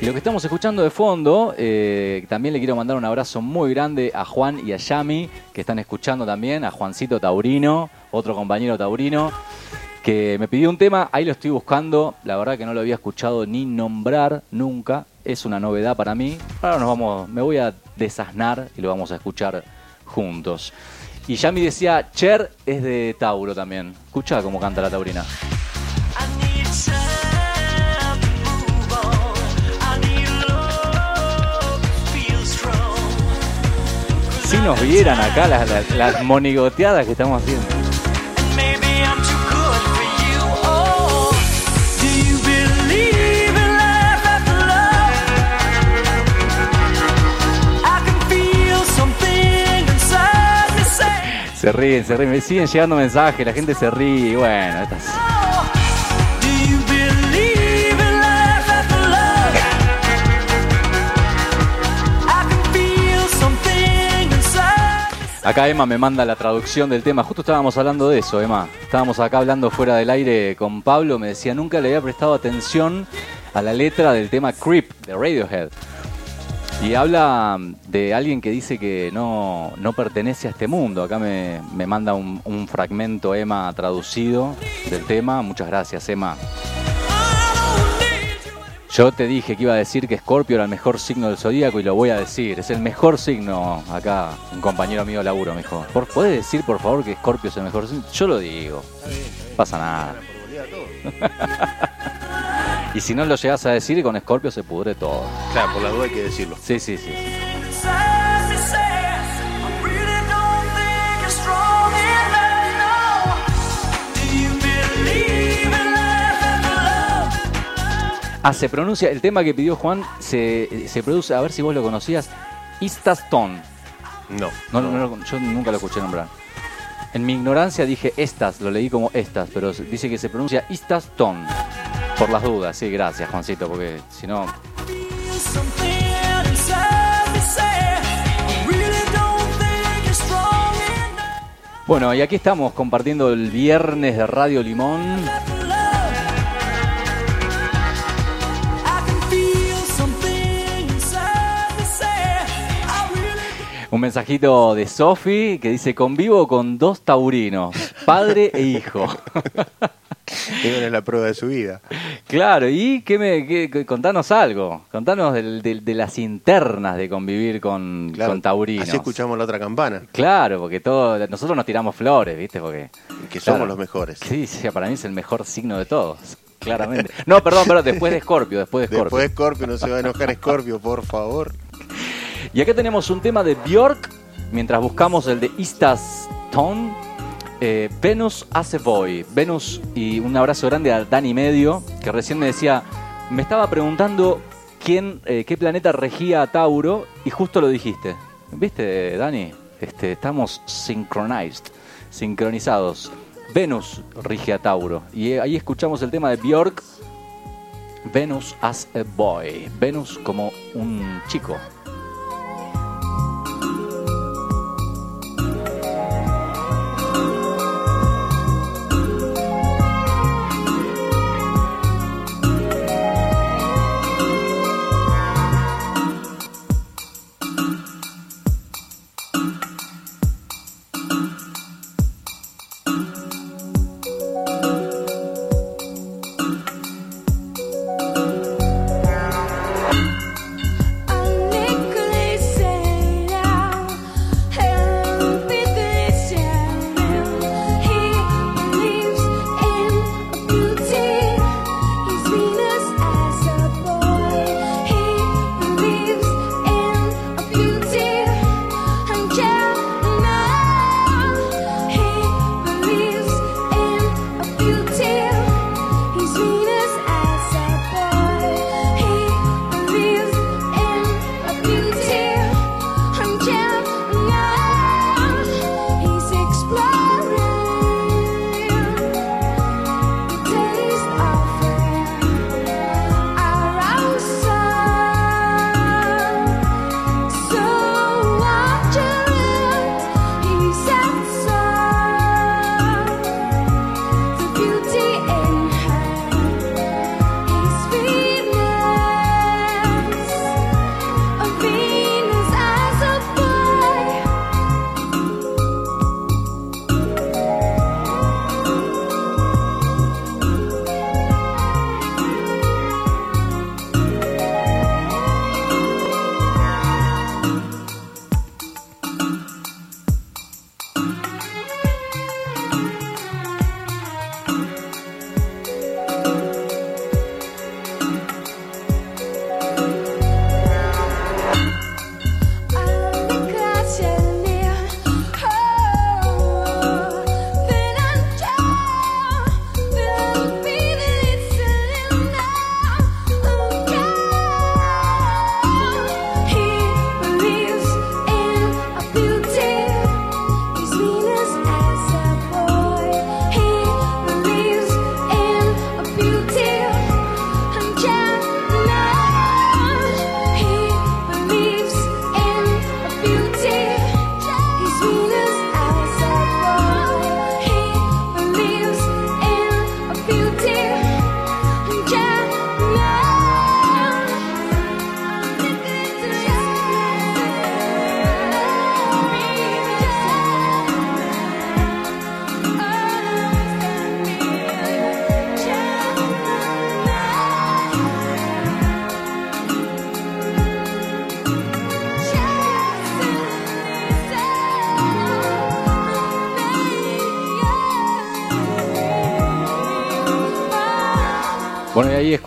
Y lo que estamos escuchando de fondo, eh, también le quiero mandar un abrazo muy grande a Juan y a Yami, que están escuchando también, a Juancito Taurino, otro compañero taurino, que me pidió un tema, ahí lo estoy buscando, la verdad que no lo había escuchado ni nombrar nunca, es una novedad para mí. Ahora nos vamos, me voy a desasnar y lo vamos a escuchar juntos. Y Yami decía, Cher es de Tauro también. Escucha cómo canta la taurina. Si nos vieran acá las, las- las monigoteadas que estamos haciendo. Se ríen, se ríen, me siguen llegando mensajes, la gente se ríe, bueno, estas... Acá Emma me manda la traducción del tema. Justo estábamos hablando de eso, Emma. Estábamos acá hablando fuera del aire con Pablo. Me decía, nunca le había prestado atención a la letra del tema Creep de Radiohead. Y habla de alguien que dice que no, no pertenece a este mundo. Acá me, me manda un, un fragmento, Emma, traducido del tema. Muchas gracias, Emma. Yo te dije que iba a decir que Scorpio era el mejor signo del zodíaco y lo voy a decir. Es el mejor signo acá. Un compañero mío de laburo me dijo. "Por- ¿Puedes decir, por favor, que Scorpio es el mejor signo? Yo lo digo. No pasa nada. y si no lo llegas a decir, con Scorpio se pudre todo. Claro, por la duda hay que decirlo. Sí, sí, sí. Ah, se pronuncia, el tema que pidió Juan se, se produce, a ver si vos lo conocías, Istaston. No. No, no, no, yo nunca lo escuché nombrar. En mi ignorancia dije estas, lo leí como estas, pero dice que se pronuncia Istaston. Por las dudas, sí, gracias Juancito, porque si no... Bueno, y aquí estamos compartiendo el viernes de Radio Limón. Un mensajito de Sofi que dice, convivo con dos taurinos, padre e hijo. Es la prueba de su vida. Claro, y qué me, contanos algo, contanos del- del- de las internas de convivir con, Claro, con taurinos. Así escuchamos la otra campana. Claro, porque todo, nosotros nos tiramos flores, ¿viste? Porque Que somos los mejores. Sí, sí, para mí es el mejor signo de todos, claramente. No, perdón, perdón, después de Scorpio, después de Scorpio. Después de Scorpio, no se va a enojar Scorpio, por favor. Y acá tenemos un tema de Björk, mientras buscamos el de Istas Tone, eh, Venus hace Boy. Venus, y un abrazo grande a Dani Medio, que recién me decía, me estaba preguntando quién, eh, qué planeta regía a Tauro, y justo lo dijiste. ¿Viste, Dani? Este, estamos synchronized, sincronizados. Venus rige a Tauro. Y eh, ahí escuchamos el tema de Björk, Venus as a Boy. Venus como un chico. thank you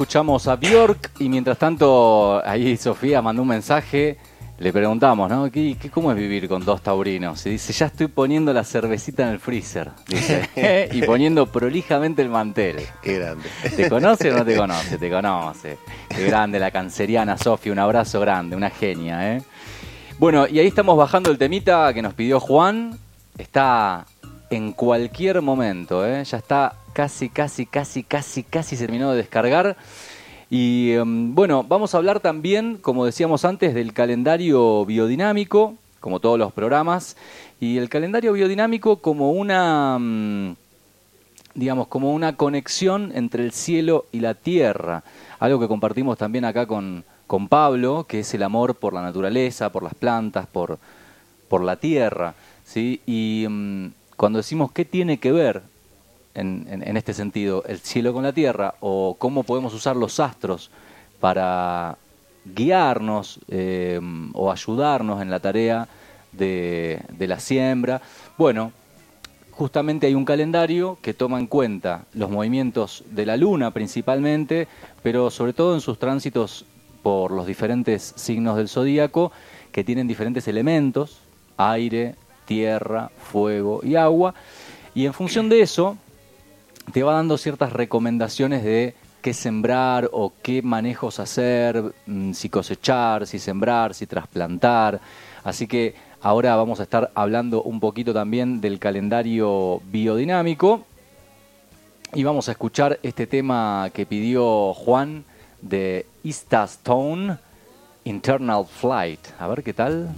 escuchamos a Bjork y mientras tanto ahí Sofía mandó un mensaje, le preguntamos, ¿no? ¿Qué, qué- cómo es vivir con dos taurinos? Y dice, ya estoy poniendo la cervecita en el freezer, dice, y poniendo prolijamente el mantel. Qué grande. ¿Te conoce o no te conoce? Te conoce. Qué grande la canceriana Sofía, un abrazo grande, una genia, ¿eh? Bueno, y ahí estamos bajando el temita que nos pidió Juan. Está en cualquier momento, ¿eh? Ya está casi, casi, casi, casi, casi terminado de descargar. Y em, bueno, vamos a hablar también, como decíamos antes, del calendario biodinámico, como todos los programas. Y el calendario biodinámico como una... mm, digamos, como una conexión entre el cielo y la tierra. Algo que compartimos también acá con, con Pablo, que es el amor por la naturaleza, por las plantas, por, por la tierra. ¿sí? Y mm, cuando decimos qué tiene que ver en, este sentido el cielo con la tierra o cómo podemos usar los astros para guiarnos eh, o ayudarnos en la tarea de, de la siembra, bueno, justamente hay un calendario que toma en cuenta los movimientos de la luna principalmente, pero sobre todo en sus tránsitos por los diferentes signos del zodíaco que tienen diferentes elementos, aire, tierra, fuego y agua, y en función de eso te va dando ciertas recomendaciones de qué sembrar o qué manejos hacer, mm, si cosechar, si sembrar, si trasplantar. Así que ahora vamos a estar hablando un poquito también del calendario biodinámico y vamos a escuchar este tema que pidió Juan de Ista Stone, Internal Flight. A ver qué tal.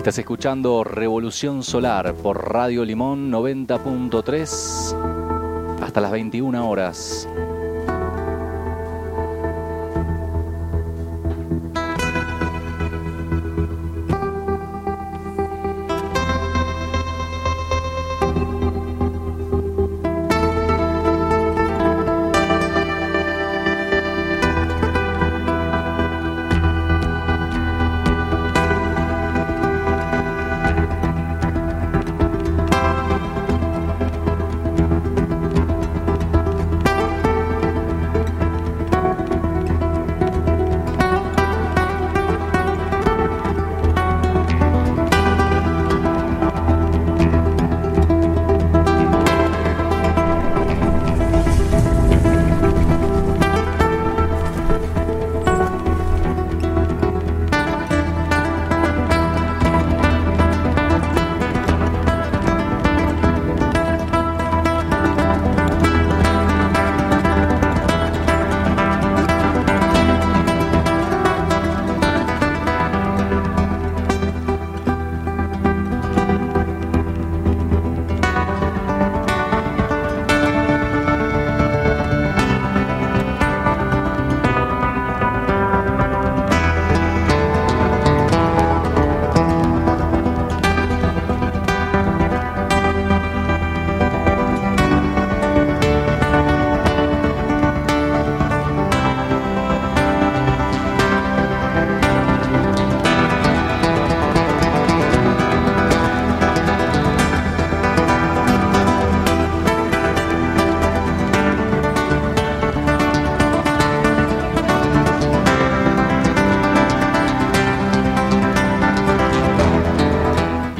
Estás escuchando Revolución Solar por Radio Limón 90.3 hasta las 21 horas.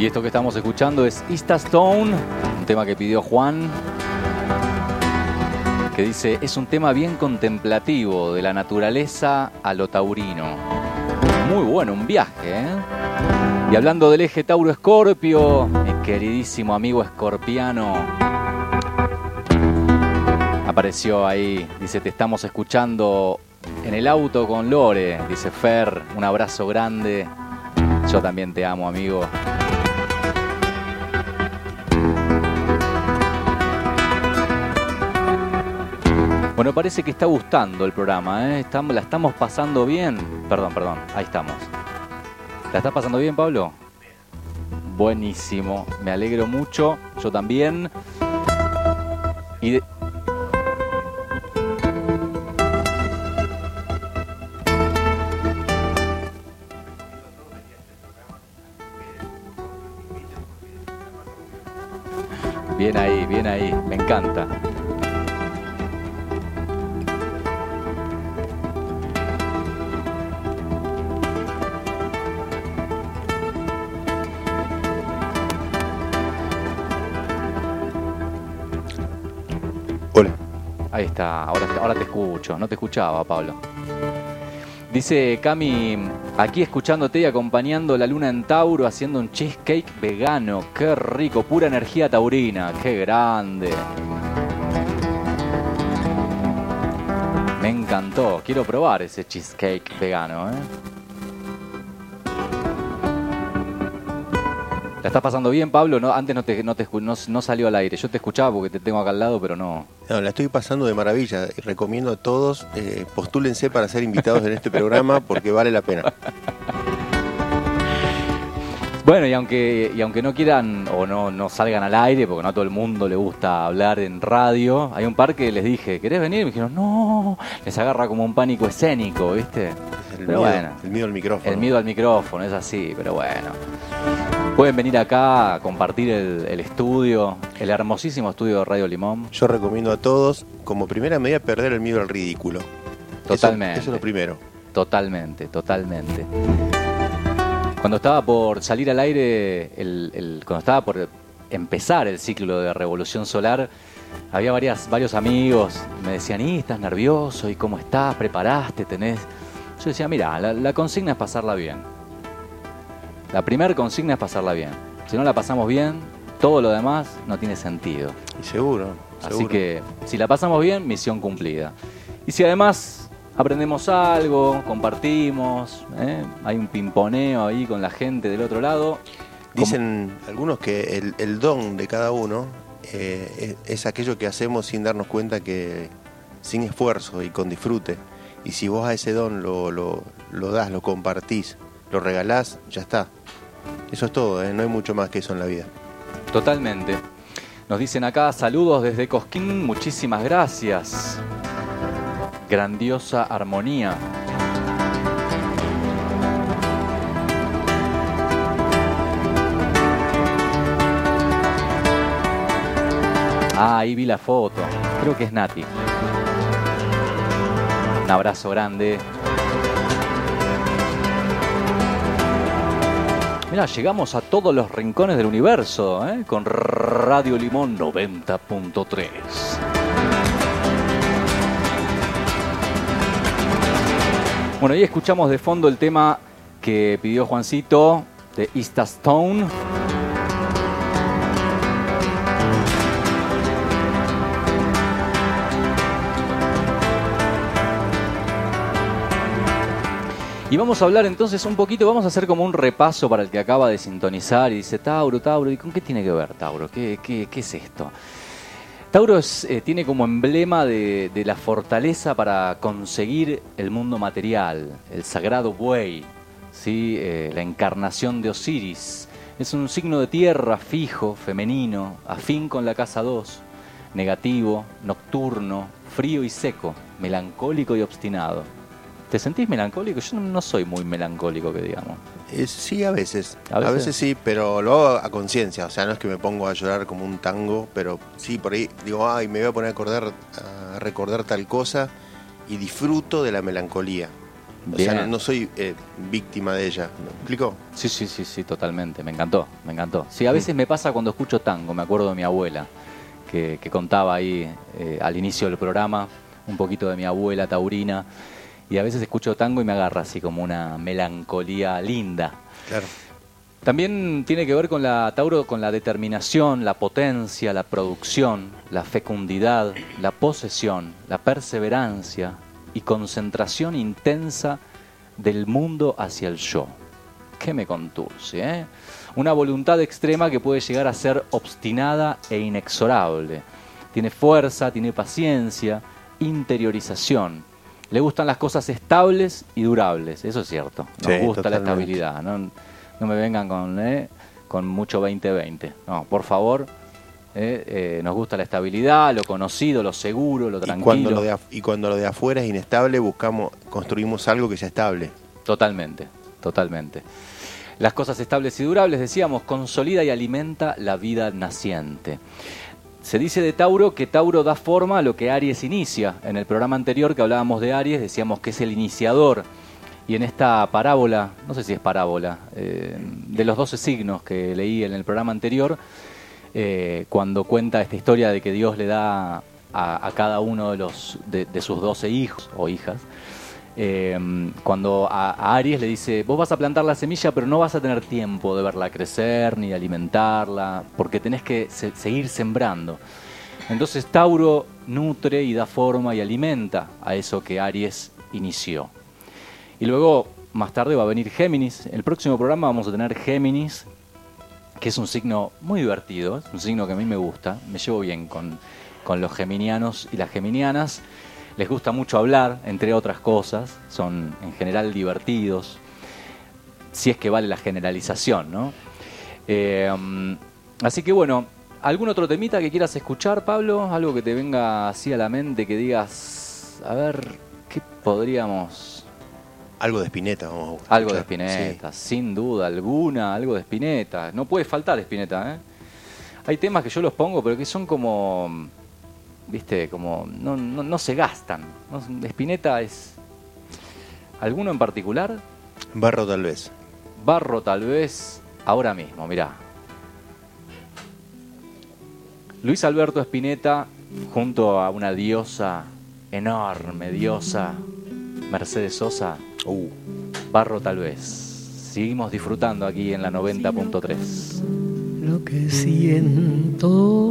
Y esto que estamos escuchando es Ista Stone, un tema que pidió Juan, que dice, es un tema bien contemplativo, de la naturaleza a lo taurino. Muy bueno, un viaje, ¿eh? Y hablando del eje Tauro-Escorpio, mi queridísimo amigo escorpiano apareció ahí, dice, te estamos escuchando en el auto con Lore, dice Fer, un abrazo grande. Yo también te amo, amigo. Bueno, parece que está gustando el programa, ¿eh? Estamos, la estamos pasando bien. Perdón, perdón, ahí estamos. ¿La estás pasando bien, Pablo? Bien. Buenísimo, me alegro mucho, yo también. Y de... Bien ahí, bien ahí, me encanta. Ahí está, ahora, te escucho, no te escuchaba, Pablo. Dice Cami, aquí escuchándote y acompañando la luna en Tauro haciendo un cheesecake vegano. Qué rico, pura energía taurina, qué grande. Me encantó, quiero probar ese cheesecake vegano, ¿eh? ¿La estás pasando bien, Pablo? No, antes no, te, no, te escu- no, no salió al aire. Yo te escuchaba porque te tengo acá al lado, pero no. No, la estoy pasando de maravilla recomiendo a todos, eh, postúlense para ser invitados en este programa porque vale la pena. Bueno, y aunque, y aunque no quieran o no, no salgan al aire, porque no a todo el mundo le gusta hablar en radio, hay un par que les dije, ¿querés venir? Y me dijeron, no, les agarra como un pánico escénico, ¿viste? El, Pero miedo, bueno, el miedo al micrófono. el miedo al micrófono, es así, pero bueno. Pueden venir acá a compartir el, el estudio, el hermosísimo estudio de Radio Limón. Yo recomiendo a todos, como primera medida, perder el miedo al ridículo. Eso- Totalmente. Eso, es lo primero. Totalmente, totalmente. Cuando estaba por salir al aire, el, el- cuando estaba por empezar el ciclo de Revolución Solar, había varias, varios amigos, me decían, ¿y estás nervioso? ¿Y cómo estás? ¿Preparaste? ¿Tenés? Yo decía, mira, la, la consigna es pasarla bien. La primera consigna es pasarla bien. Si no la pasamos bien, todo lo demás no tiene sentido. Y seguro. Así seguro. que si la pasamos bien, misión cumplida. Y si además aprendemos algo, compartimos, ¿eh? hay un pimponeo ahí con la gente del otro lado. Dicen algunos que el, el don de cada uno eh, es, es aquello que hacemos sin darnos cuenta que sin esfuerzo y con disfrute. Y si vos a ese don lo, lo, lo das, lo compartís, lo regalás, ya está. Eso es todo, ¿eh? no hay mucho más que eso en la vida. Totalmente. Nos dicen acá, saludos desde Cosquín, muchísimas gracias. Grandiosa armonía. Ah, ahí vi la foto. Creo que es Nati. Un abrazo grande. Mira, llegamos a todos los rincones del universo, ¿eh? con Radio Limón 90.3. Bueno, ahí escuchamos de fondo el tema que pidió Juancito de Easta Stone. Y vamos a hablar entonces un poquito, vamos a hacer como un repaso para el que acaba de sintonizar y dice, Tauro, Tauro, ¿y con qué tiene que ver Tauro? ¿Qué, qué- qué es esto? Tauro eh, tiene como emblema de, de la fortaleza para conseguir el mundo material, el sagrado buey, ¿sí? Eh, la encarnación de Osiris. Es un signo de tierra fijo, femenino, afín con la casa 2, negativo, nocturno, frío y seco, melancólico y obstinado. ¿Te sentís melancólico? Yo no, soy muy melancólico, que digamos. Eh, sí, a veces. ¿A ¿A veces? sí, pero lo hago a conciencia. O sea, no es que me pongo a llorar como un tango, pero sí, por ahí digo, ay, me voy a poner a, acordar, a recordar tal cosa y disfruto de la melancolía. O sea, no, no soy eh, víctima de ella. ¿Me explico? Sí, sí, sí, sí, totalmente. Me encantó, me encantó. Sí, a veces me pasa cuando escucho tango, me acuerdo de mi abuela, que, que contaba ahí eh, al inicio del programa un poquito de mi abuela taurina. Y a veces escucho tango y me agarra así como una melancolía linda. Claro. También tiene que ver con la Tauro, con la determinación, la potencia, la producción, la fecundidad, la posesión, la perseverancia y concentración intensa del mundo hacia el yo. ¿Qué me conturce? eh? Una voluntad extrema que puede llegar a ser obstinada e inexorable. Tiene fuerza, tiene paciencia, interiorización. Le gustan las cosas estables y durables, eso es cierto. Nos Sí, gusta la estabilidad. No, no me vengan con, eh, con mucho 2020. No, por favor. eh, eh, nos gusta la estabilidad, lo conocido, lo seguro, lo Y tranquilo. cuando, lo de, y cuando lo de afuera es inestable, buscamos, construimos algo que sea estable. Totalmente, totalmente. Las cosas estables y durables, decíamos, consolida y alimenta la vida naciente. Se dice de Tauro que Tauro da forma a lo que Aries inicia. En el programa anterior que hablábamos de Aries decíamos que es el iniciador. Y en esta parábola, no sé si es parábola, eh, de los 12 signos que leí en el programa anterior, eh, cuando cuenta esta historia de que Dios le da a, cada uno de, los, de sus 12 hijos o hijas, eh, cuando a, Aries le dice, vos vas a plantar la semilla, pero no vas a tener tiempo de verla crecer ni de alimentarla, porque tenés que se- seguir sembrando. Entonces Tauro nutre y da forma y alimenta a eso que Aries inició. Y luego, más tarde, va a venir Géminis. El próximo programa vamos a tener Géminis, que es un signo muy divertido, es un signo que a mí me gusta, me llevo bien con, con los geminianos y las geminianas. Les gusta mucho hablar, entre otras cosas, son en general divertidos, si es que vale la generalización, ¿no? Eh, así que bueno, ¿algún otro temita que quieras escuchar, Pablo? Algo que te venga así a la mente, que digas, a ver, ¿qué podríamos...? Algo de Spinetta vamos a. Algo de Spinetta, sin duda alguna, algo de Spinetta. No puede faltar Spinetta, ¿eh? Hay temas que yo los pongo, pero que son como, viste, como, no, no, no se gastan. No, Spinetta es... ¿Alguno en particular? Barro tal vez. Barro tal vez ahora mismo, mirá. Luis Alberto Spinetta junto a una diosa enorme, diosa Mercedes Sosa. Uh. Barro tal vez. Seguimos disfrutando aquí en la 90.3. lo que siento.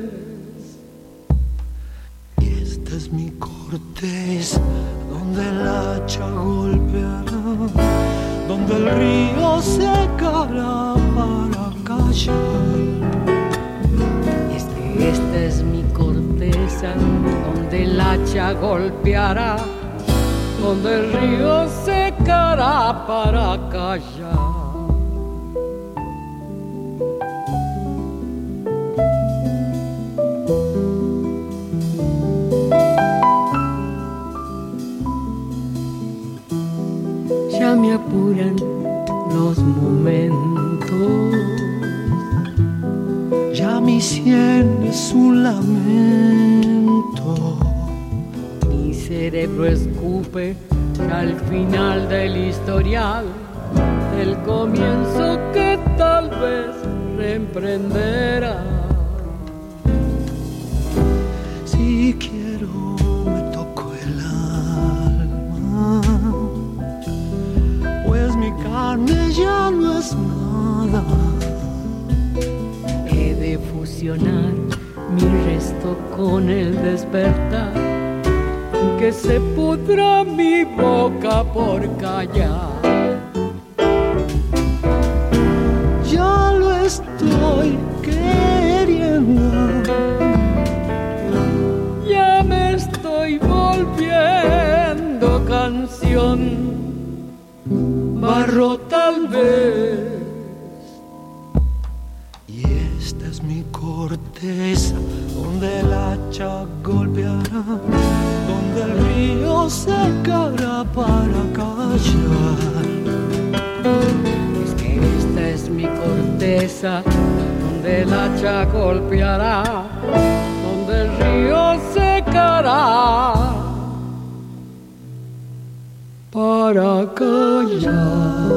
Mi corteza donde el hacha golpeará, donde el río secará para callar. Es que esta es mi corteza donde el hacha golpeará, donde el río secará para callar. Me apuran los momentos. Ya mi sien es un lamento. Mi cerebro escupe al final del historial, el comienzo que tal vez reemprenderá. Despertar, que se pudra mi boca por callar. Ya lo estoy queriendo. Ya me estoy volviendo canción, barro tal vez. Y esta es mi corteza río secará para callar. Es que esta es mi corteza, donde el hacha golpeará, donde el río secará para callar.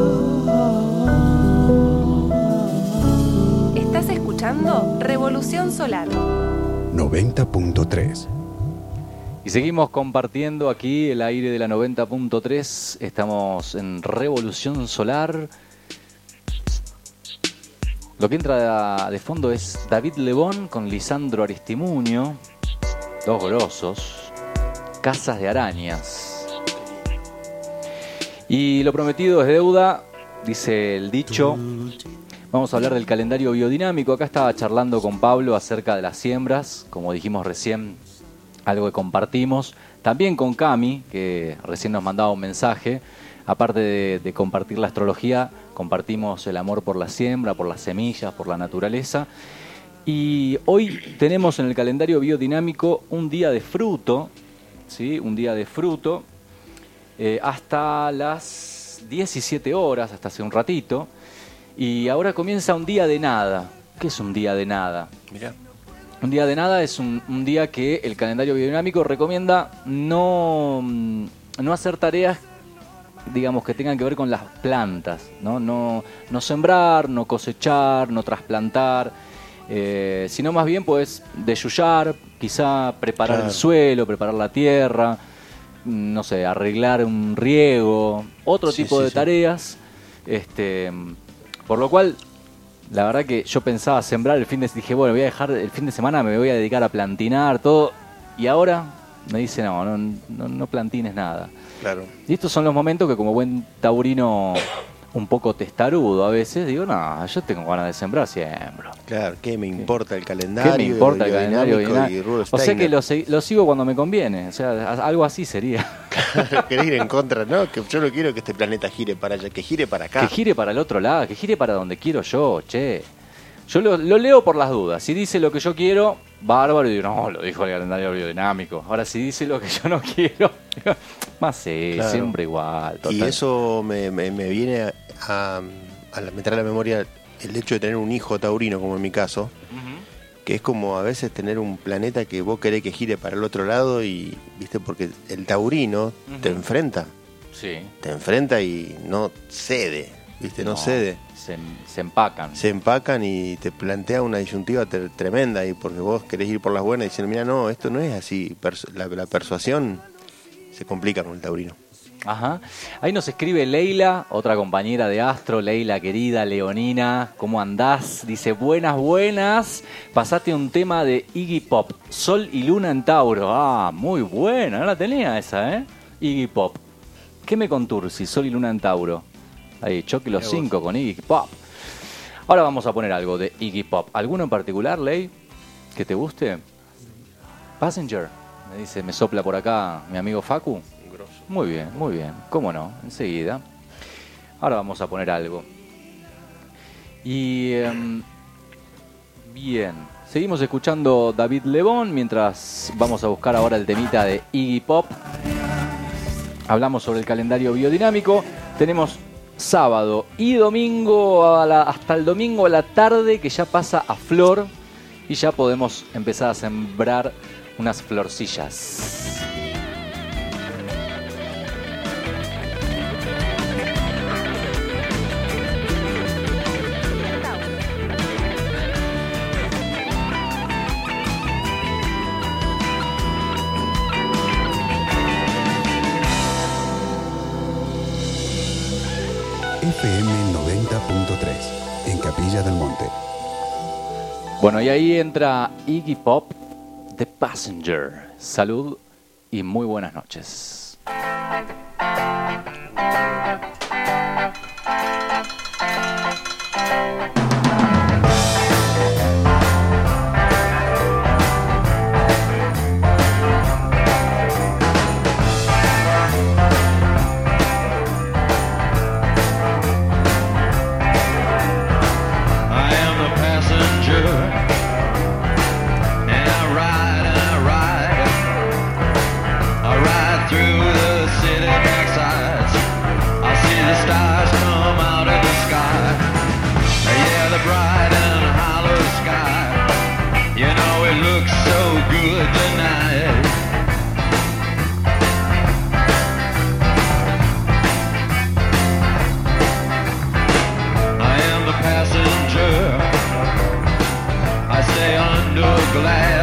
Estás escuchando escuchando Revolución Solar. 90.3. Y seguimos compartiendo aquí el aire de la 90.3. Estamos en Revolución Solar. Lo que entra de fondo es David Lebón con Lisandro Aristimuño. Dos grosos. Casas de arañas. Y lo prometido es deuda, dice el dicho. Vamos a hablar del calendario biodinámico. Acá estaba charlando con Pablo acerca de las siembras, como dijimos recién, algo que compartimos. También con Cami, que recién nos mandaba un mensaje. Aparte de, compartir la astrología, compartimos el amor por la siembra, por las semillas, por la naturaleza. Y hoy tenemos en el calendario biodinámico un día de fruto, ¿sí? un día de fruto, eh, hasta las 17 horas, hasta hace un ratito. Y ahora comienza un día de nada. ¿Qué es un día de nada? Mirá. Un día de nada es un, un día que el calendario biodinámico recomienda no, mm, no hacer tareas, digamos, que tengan que ver con las plantas, ¿no? No, no sembrar, no cosechar, no trasplantar, eh, sino más bien pues deyuyar, quizá preparar Claro. el suelo, preparar la tierra, no sé, arreglar un riego, otro Sí, tipo sí, de sí. tareas. Este, por lo cual, la verdad que yo pensaba sembrar el fin de dije, bueno, voy a dejar el fin de semana, me voy a dedicar a plantinar todo. Y ahora me dice, no, no, no, no plantines nada. Claro. Y estos son los momentos que como buen taurino un poco testarudo a veces, digo, no, yo tengo ganas de sembrar, siembro. Claro, ¿qué me importa el calendario? ¿Qué me importa el calendario? y O sea que lo, lo sigo cuando me conviene, o sea, algo así sería. Querés ir en contra, ¿no? Que yo no quiero que este planeta gire para allá, que gire para acá. Que gire para el otro lado, que gire para donde quiero yo, che. Yo lo, lo leo por las dudas. Si dice lo que yo quiero, bárbaro, y digo, no, lo dijo el calendario biodinámico. Ahora, si dice lo que yo no quiero, más Claro. siempre igual. Y total. eso me, me- me viene a, a, a la- me trae a la memoria el hecho de tener un hijo taurino, como en mi caso, que es como a veces tener un planeta que vos querés que gire para el otro lado y, viste, porque el taurino te enfrenta, Sí. te enfrenta y no cede, viste, no, cede. Se, se empacan. Se empacan y te plantea una disyuntiva tre- tremenda y porque vos querés ir por las buenas y dicen, mira, no, esto no es así, Persu- la, la persuasión se complica con el taurino. Ajá. Ahí nos escribe Leila, otra compañera de Astro, Leila querida, Leonina, ¿cómo andás? Dice, buenas, buenas. Pasaste un tema de Iggy Pop, Sol y Luna en Tauro. Ah, muy buena, no la tenía esa, ¿eh? Iggy Pop. ¿Qué me contursi, Sol y Luna en Tauro? Ahí, choque los cinco con Iggy Pop. Ahora vamos a poner algo de Iggy Pop. ¿Alguno en particular, Ley, que te guste? Passenger, me dice, me sopla por acá mi amigo Facu. Muy bien, muy bien. ¿Cómo no? Enseguida. Ahora vamos a poner algo. Y em, bien, seguimos escuchando David Lebón mientras vamos a buscar ahora el temita de Iggy Pop. Hablamos sobre el calendario biodinámico. Tenemos sábado y domingo hasta el domingo a la tarde que ya pasa a flor y ya podemos empezar a sembrar unas florcillas. Bueno, y ahí entra Iggy Pop, The Passenger. Salud y muy buenas noches. glad.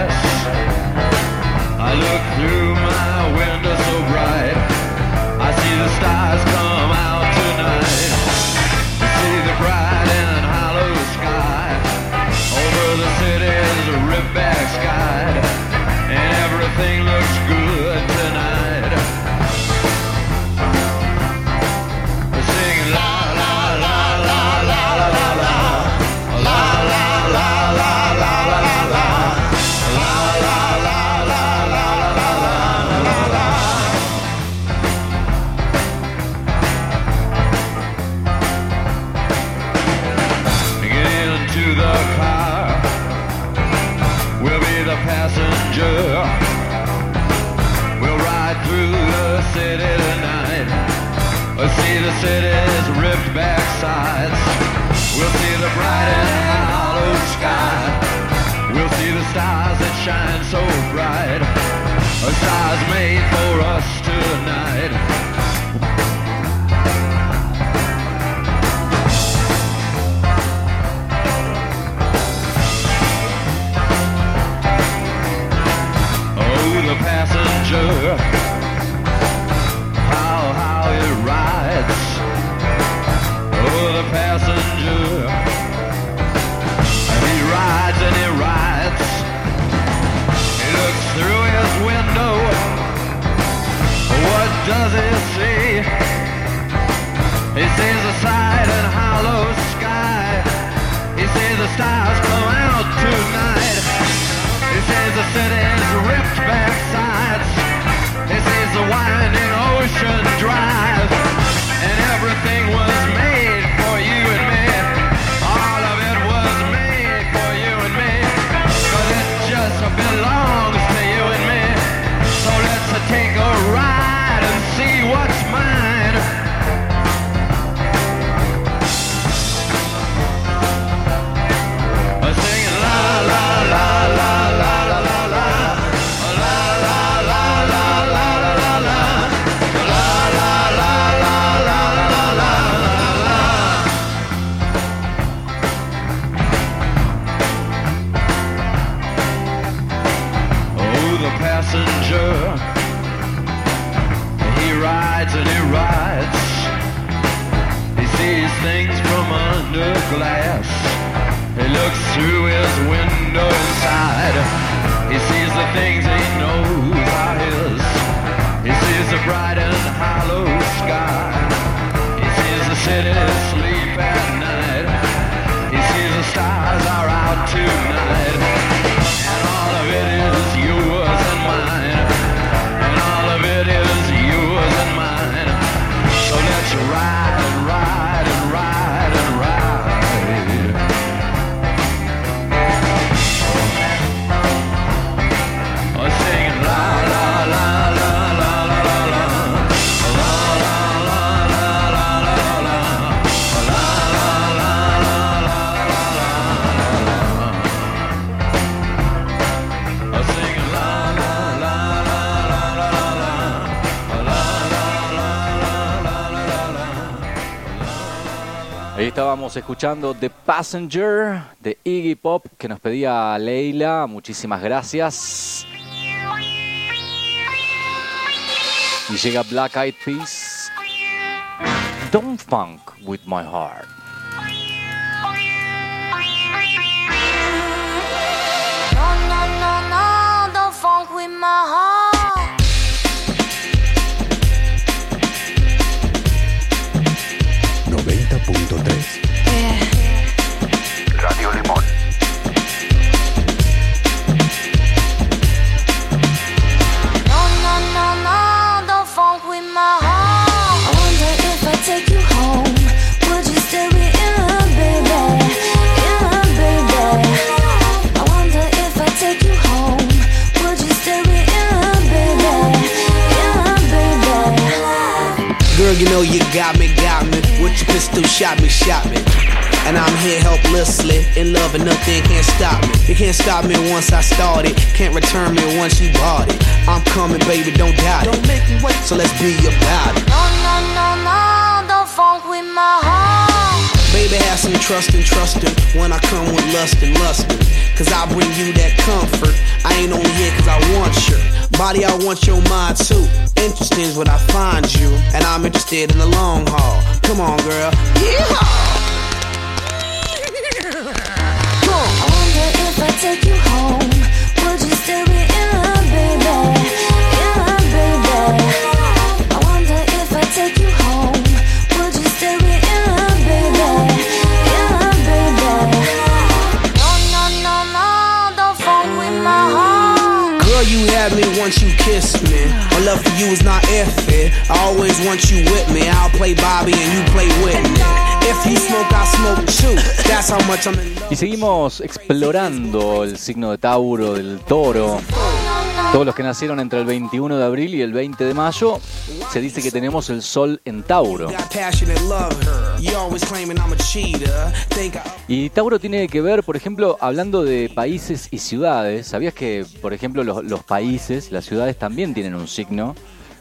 Ahí estábamos escuchando The Passenger de Iggy Pop que nos pedía Leila. Muchísimas gracias. Y llega Black Eyed Peas. Don't funk with my heart. No, no, no, no, don't funk with my heart. Baby. Girl, you know you got me, got me. With your pistol, shot me, shot me. And I'm here helplessly in love and nothing can't stop me. You can't stop me once I started, can't return me once you bought it. I'm coming, baby, don't doubt it. Don't make me wait, so let's be about it. No, no, no, no, Baby, have some trust and trusting when I come with lust and lusting. Cause I bring you that comfort. I ain't only here cause I want your body, I want your mind too. Interesting is what I find you, and I'm interested in the long haul. Come on, girl. Yeehaw! I wonder if I take you home, would you still be I always want you with me. I'll play Bobby and you play. Y seguimos explorando el signo de Tauro, del toro. Todos los que nacieron entre el 21 de abril y el 20 de mayo, se dice que tenemos el sol en Tauro. Y Tauro tiene que ver, por ejemplo, hablando de países y ciudades. ¿Sabías que, por ejemplo, los, los países, las ciudades también tienen un signo?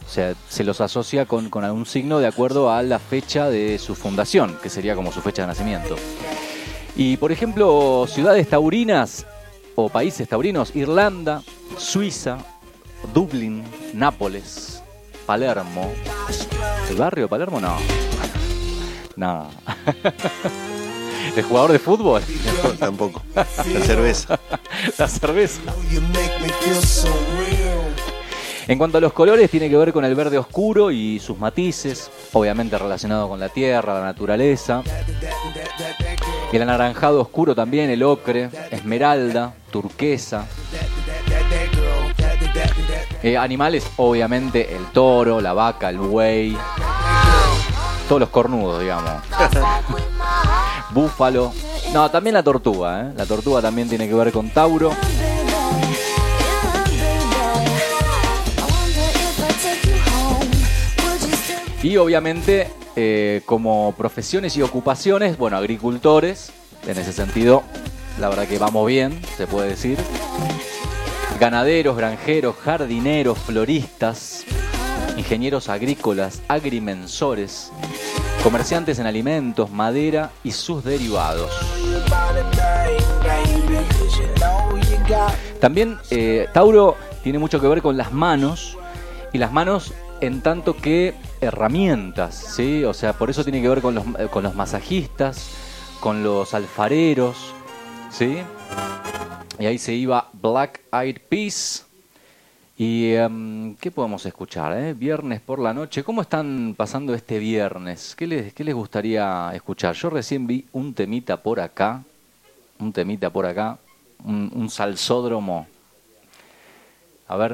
O sea, se los asocia con, con algún signo de acuerdo a la fecha de su fundación, que sería como su fecha de nacimiento. Y, por ejemplo, ciudades taurinas o países taurinos, Irlanda, Suiza, Dublín, Nápoles, Palermo. ¿El barrio de Palermo? No. No. ¿El jugador de fútbol? tampoco. La cerveza. La cerveza. En cuanto a los colores, tiene que ver con el verde oscuro y sus matices, obviamente relacionado con la tierra, la naturaleza. El anaranjado oscuro también, el ocre, esmeralda, turquesa. Eh, animales, obviamente, el toro, la vaca, el buey. Todos los cornudos, digamos. Búfalo. No, también la tortuga, ¿eh? La tortuga también tiene que ver con Tauro. Y obviamente, eh, como profesiones y ocupaciones, bueno, agricultores, en ese sentido, la verdad que vamos bien, se puede decir. Ganaderos, granjeros, jardineros, floristas, ingenieros agrícolas, agrimensores, comerciantes en alimentos, madera y sus derivados. También eh, Tauro tiene mucho que ver con las manos y las manos en tanto que herramientas, ¿sí? O sea, por eso tiene que ver con los, eh, con los masajistas, con los alfareros, ¿sí? Y ahí se iba Black Eyed Peas. ¿Y em, qué podemos escuchar? eh? Viernes por la noche. ¿Cómo están pasando este viernes? ¿Qué les, ¿Qué les gustaría escuchar? Yo recién vi un temita por acá. Un temita por acá. Un, un salsódromo. A ver.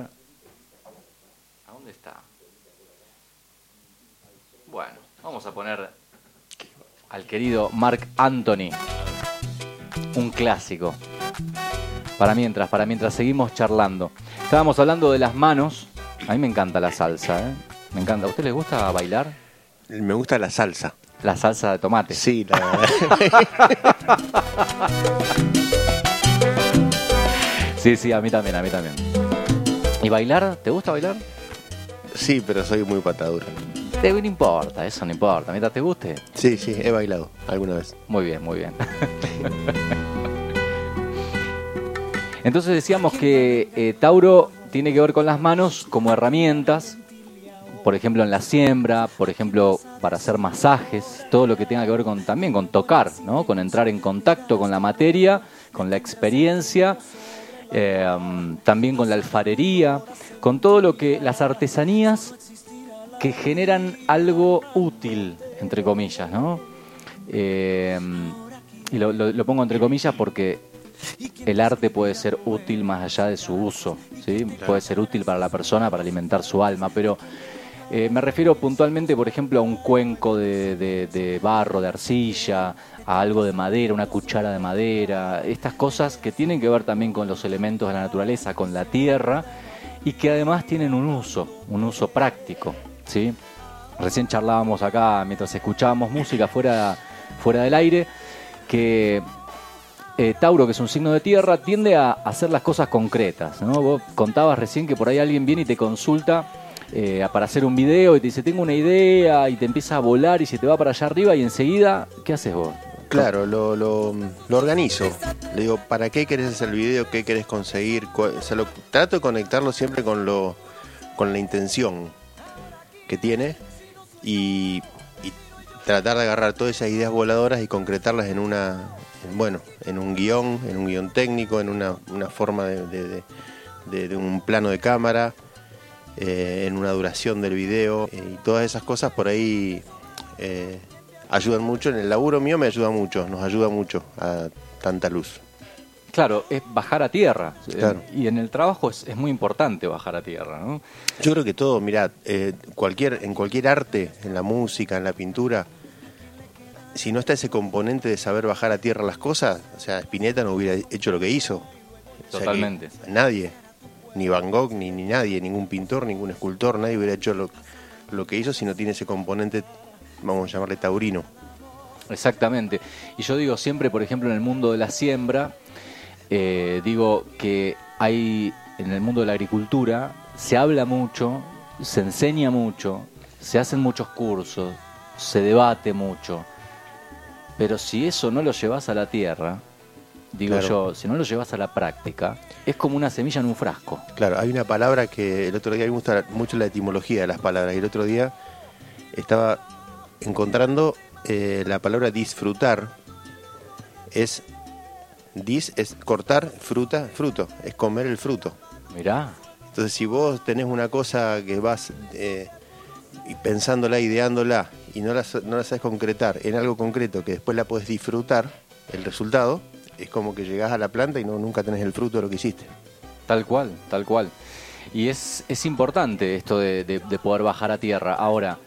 ¿A dónde está? Bueno, vamos a poner al querido Mark Anthony. Un clásico. Para mientras, para mientras seguimos charlando. Estábamos hablando de las manos. A mí me encanta la salsa, ¿eh? Me encanta. ¿A usted les gusta bailar? Me gusta la salsa. La salsa de tomate. Sí, la verdad. Sí, sí, a mí también, a mí también. ¿Y bailar? ¿Te gusta bailar? Sí, pero soy muy patadura. Te, no importa, eso no importa. Mientras te guste. Sí, sí, he bailado alguna vez. Muy bien, muy bien. Entonces decíamos que eh, Tauro tiene que ver con las manos como herramientas, por ejemplo en la siembra, por ejemplo para hacer masajes, todo lo que tenga que ver con también con tocar, ¿no? con entrar en contacto con la materia, con la experiencia, eh, también con la alfarería, con todo lo que las artesanías que generan algo útil, entre comillas, ¿no? Eh, y lo, lo- lo pongo entre comillas porque el arte puede ser útil más allá de su uso, ¿sí? Puede ser útil para la persona, para alimentar su alma, pero eh, me refiero puntualmente, por ejemplo, a un cuenco de, de- de barro, de arcilla, a algo de madera, una cuchara de madera, estas cosas que tienen que ver también con los elementos de la naturaleza, con la tierra, y que además tienen un uso, un uso práctico, ¿sí? Recién charlábamos acá, mientras escuchábamos música fuera, fuera del aire, que eh, Tauro, que es un signo de tierra, tiende a hacer las cosas concretas. ¿no? Vos contabas recién que por ahí alguien viene y te consulta eh, para hacer un video y te dice, tengo una idea, y te empieza a volar y se te va para allá arriba y enseguida, ¿qué haces vos? Claro, lo, lo, lo organizo. Le digo, ¿para qué querés hacer el video? ¿Qué querés conseguir? O lo- trato de conectarlo siempre con, lo, con la intención que tiene y, tratar de agarrar todas esas ideas voladoras y concretarlas en una, en, bueno, en un guion, en un guion técnico, en una, una forma de- de un plano de cámara, eh, en una duración del video eh, y todas esas cosas por ahí eh, ayudan mucho. En el laburo mío me ayuda mucho, nos ayuda mucho a tanta luz. Claro, es bajar a tierra. Claro. Y en el trabajo es, es muy importante bajar a tierra, ¿no? Yo creo que todo, mirá, eh, cualquier, en cualquier arte, en la música, en la pintura, si no está ese componente de saber bajar a tierra las cosas, o sea, Spinetta no hubiera hecho lo que hizo. O sea que Totalmente. nadie. ni Van Gogh, ni, ni nadie, ningún pintor, ningún escultor, nadie hubiera hecho lo, lo que hizo si no tiene ese componente, vamos a llamarle taurino. Exactamente. Y yo digo siempre, por ejemplo, en el mundo de la siembra, eh, digo que hay en el mundo de la agricultura, se habla mucho, se enseña mucho, se hacen muchos cursos, se debate mucho. Pero si eso no lo llevas a la tierra, digo Claro. yo, si no lo llevas a la práctica, es como una semilla en un frasco. Claro, hay una palabra que el otro día, a mí me gusta mucho la etimología de las palabras, y el otro día estaba encontrando eh, la palabra disfrutar, es, dis es cortar, fruta, fruto, es comer el fruto. Mirá. Entonces, si vos tenés una cosa que vas eh, pensándola, ideándola, y no la, no la sabes concretar en algo concreto que después la podés disfrutar, el resultado, es como que llegás a la planta y no, nunca tenés el fruto de lo que hiciste. Tal cual, tal cual. Y es, es importante esto de, de- de poder bajar a tierra. Ahora,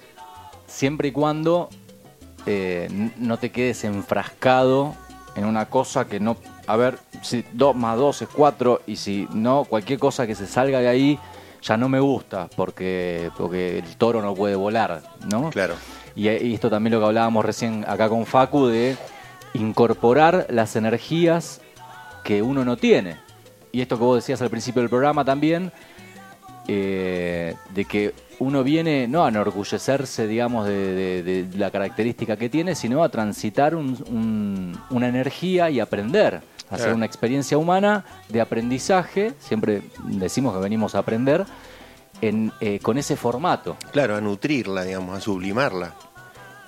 siempre y cuando eh, no te quedes enfrascado en una cosa que no... A ver, si 2 más 2 es 4 y si no, cualquier cosa que se salga de ahí ya no me gusta porque, porque el toro no puede volar, ¿no? Claro. Y, y esto también lo que hablábamos recién acá con Facu de incorporar las energías que uno no tiene. Y esto que vos decías al principio del programa también, eh, de que uno viene no a enorgullecerse, digamos, de, de- de la característica que tiene, sino a transitar un- un- una energía y aprender, hacer Claro. una experiencia humana de aprendizaje, siempre decimos que venimos a aprender, en, eh, con ese formato. Claro, a nutrirla, digamos, a sublimarla.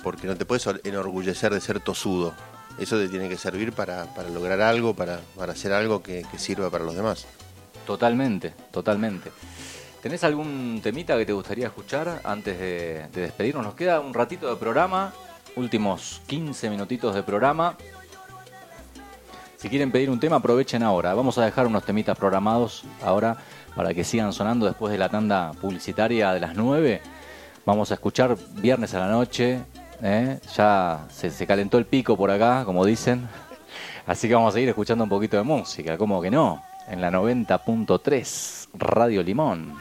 Porque no te puedes enorgullecer de ser tosudo. Eso te tiene que servir para, para lograr algo, para, para hacer algo que, que sirva para los demás. Totalmente, totalmente. ¿Tenés algún temita que te gustaría escuchar antes de, de despedirnos? Nos queda un ratito de programa, últimos 15 minutitos de programa. Si quieren pedir un tema, aprovechen ahora. Vamos a dejar unos temitas programados ahora para que sigan sonando después de la tanda publicitaria de las 9. Vamos a escuchar viernes a la noche. ¿eh? Ya se, calentó el pico por acá, como dicen. Así que vamos a seguir escuchando un poquito de música, como que no, en la 90.3 Radio Limón.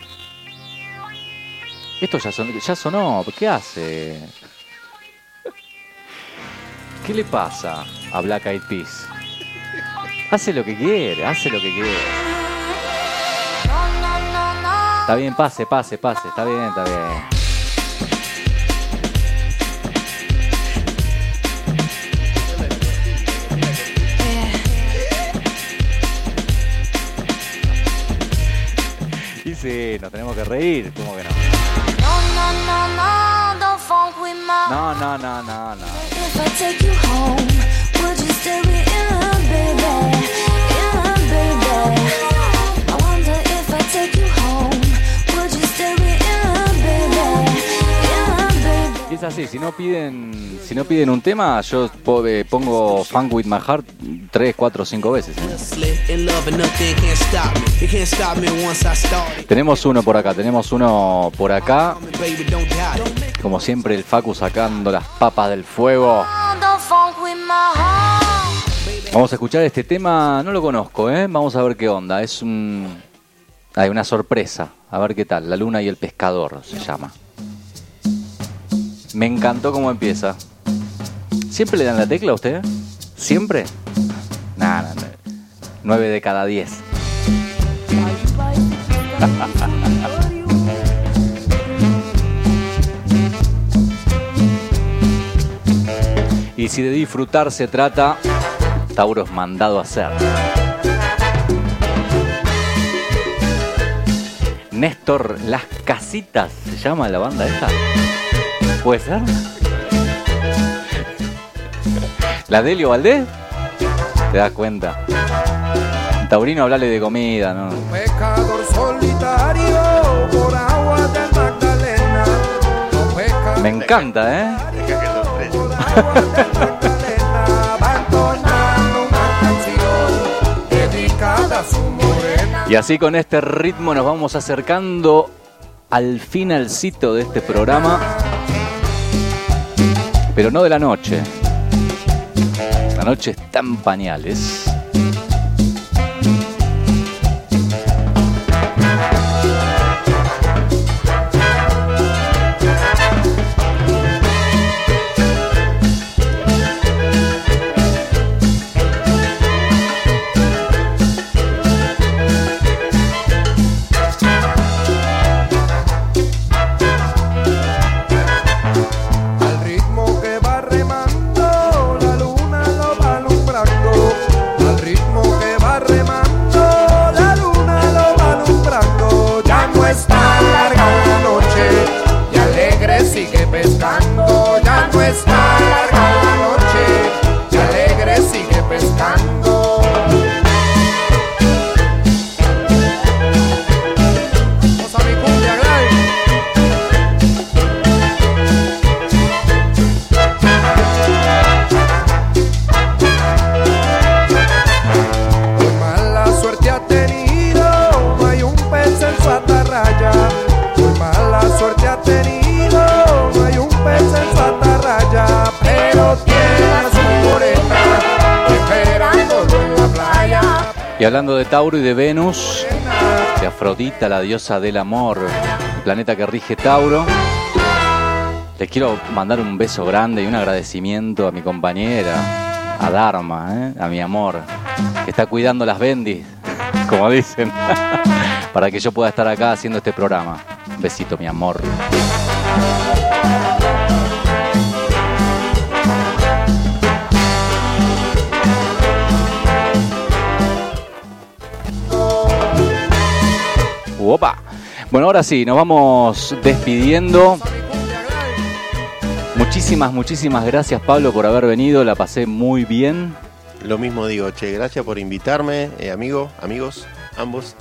Esto ya sonó, ¿qué hace? ¿Qué le pasa a Black Eyed Peas? Hace lo que quiere, hace lo que quiere. Está bien, pase, pase, pase, está bien, está bien. Y sí, nos tenemos que reír, ¿cómo que no? No, no, no, no, don't funk with my No, no, no, no, no. With with así, si no piden, si no piden un tema, yo eh, pongo Funk with My Heart 3, 4, 5 veces. ¿eh? Tenemos uno por acá, tenemos uno por acá. Como siempre, el Facu sacando las papas del fuego. Vamos a escuchar este tema, no lo conozco, ¿eh? Vamos a ver qué onda. Es un. Hay una sorpresa. A ver qué tal. La luna y el pescador se llama. Me encantó cómo empieza. ¿Siempre le dan la tecla a usted? ¿Siempre? Nada, nah, 9 de cada 10. Y si de disfrutar se trata, Tauro es mandado a hacer. Néstor Las Casitas, ¿se llama la banda esta? ¿Puede ser? ¿La Delio Valdés? ¿Te das cuenta? Taurino, hablale de comida, ¿no? Pecador solitario por agua de Magdalena. No peca Me encanta, ¿eh? Y así con este ritmo nos vamos acercando al finalcito de este programa. Pero no de la noche. La noche está en pañales. Y hablando de Tauro y de Venus, de Afrodita, la diosa del amor, el planeta que rige Tauro, les quiero mandar un beso grande y un agradecimiento a mi compañera, a Dharma, ¿eh? a mi amor, que está cuidando las bendis, como dicen, para que yo pueda estar acá haciendo este programa. Un besito, mi amor. Bueno, ahora sí, nos vamos despidiendo. Muchísimas, muchísimas gracias Pablo por haber venido, la pasé muy bien. Lo mismo digo, che, gracias por invitarme, eh, amigo, amigos, ambos.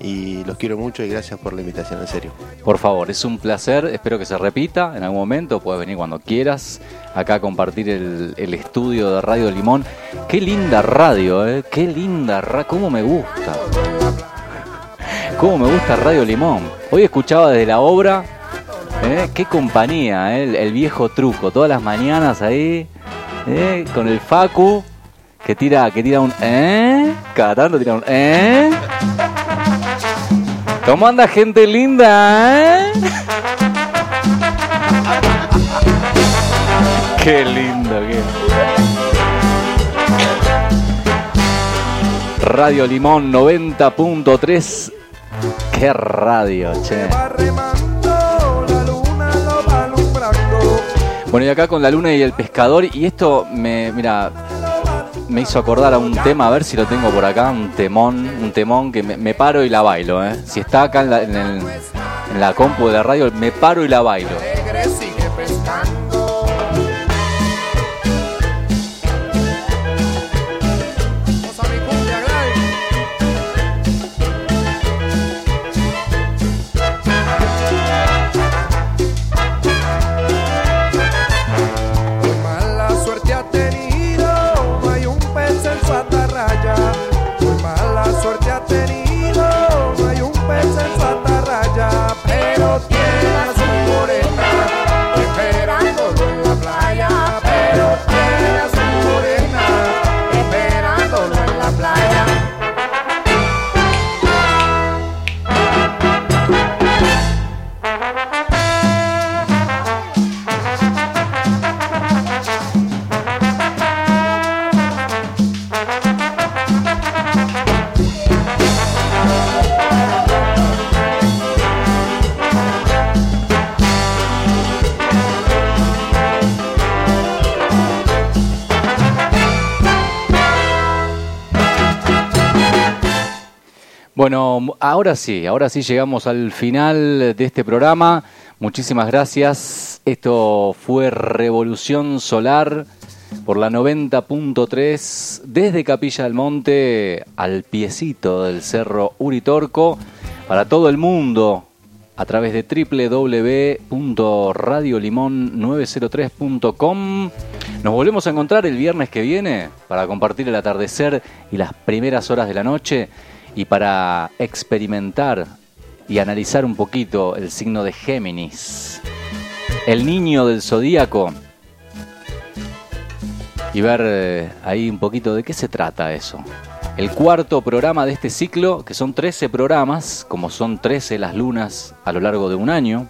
Y los quiero mucho y gracias por la invitación, en serio. Por favor, es un placer, espero que se repita en algún momento, puedes venir cuando quieras, acá a compartir el, el estudio de Radio Limón. Qué linda radio, ¿eh? Qué linda radio, cómo me gusta. Cómo me gusta Radio Limón. Hoy escuchaba desde la obra, ¿eh? qué compañía, ¿eh? el, viejo truco, todas las mañanas ahí, ¿eh? con el Facu, que tira, que tira un ¿eh? Cada tanto tira un ¿eh? ¿Cómo anda gente linda? qué lindo, qué. Radio Limón 90.3. Radio, che. Bueno, y acá con la luna y el pescador, y esto me, mira, me hizo acordar a un tema, a ver si lo tengo por acá, un temón, un temón que me, me paro y la bailo, ¿eh? Si está acá en la, en el- en la compu de la radio, me paro y la bailo. Bueno, ahora sí, ahora sí llegamos al final de este programa. Muchísimas gracias. Esto fue Revolución Solar por la 90.3 desde Capilla del Monte al piecito del Cerro Uritorco para todo el mundo a través de www.radiolimon903.com. Nos volvemos a encontrar el viernes que viene para compartir el atardecer y las primeras horas de la noche y para experimentar y analizar un poquito el signo de Géminis, el niño del zodíaco, y ver eh, ahí un poquito de qué se trata eso. El cuarto programa de este ciclo, que son 13 programas, como son 13 las lunas a lo largo de un año.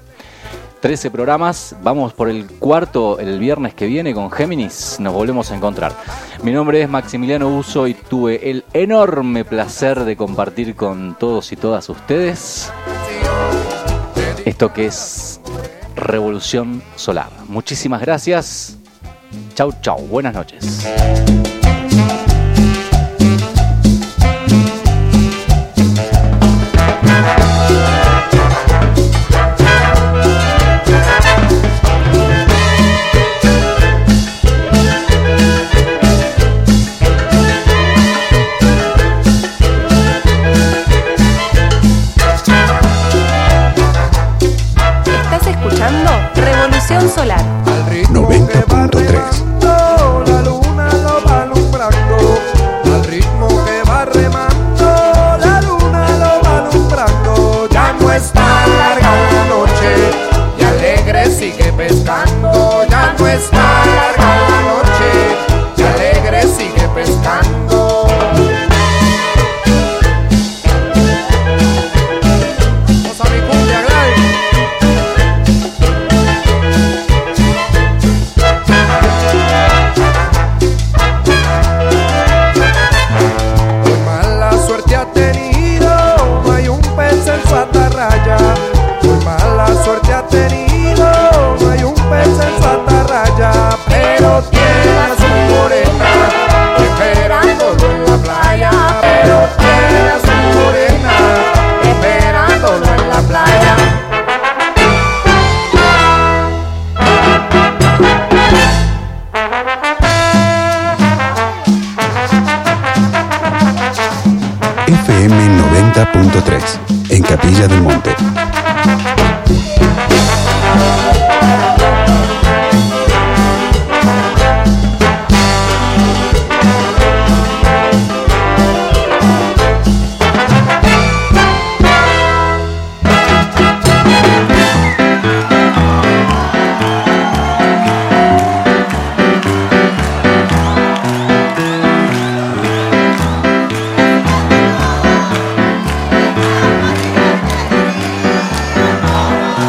13 programas, vamos por el cuarto el viernes que viene con Géminis, nos volvemos a encontrar. Mi nombre es Maximiliano Uso y tuve el enorme placer de compartir con todos y todas ustedes esto que es Revolución Solar. Muchísimas gracias. Chau, chau. Buenas noches. Capilla del Monte.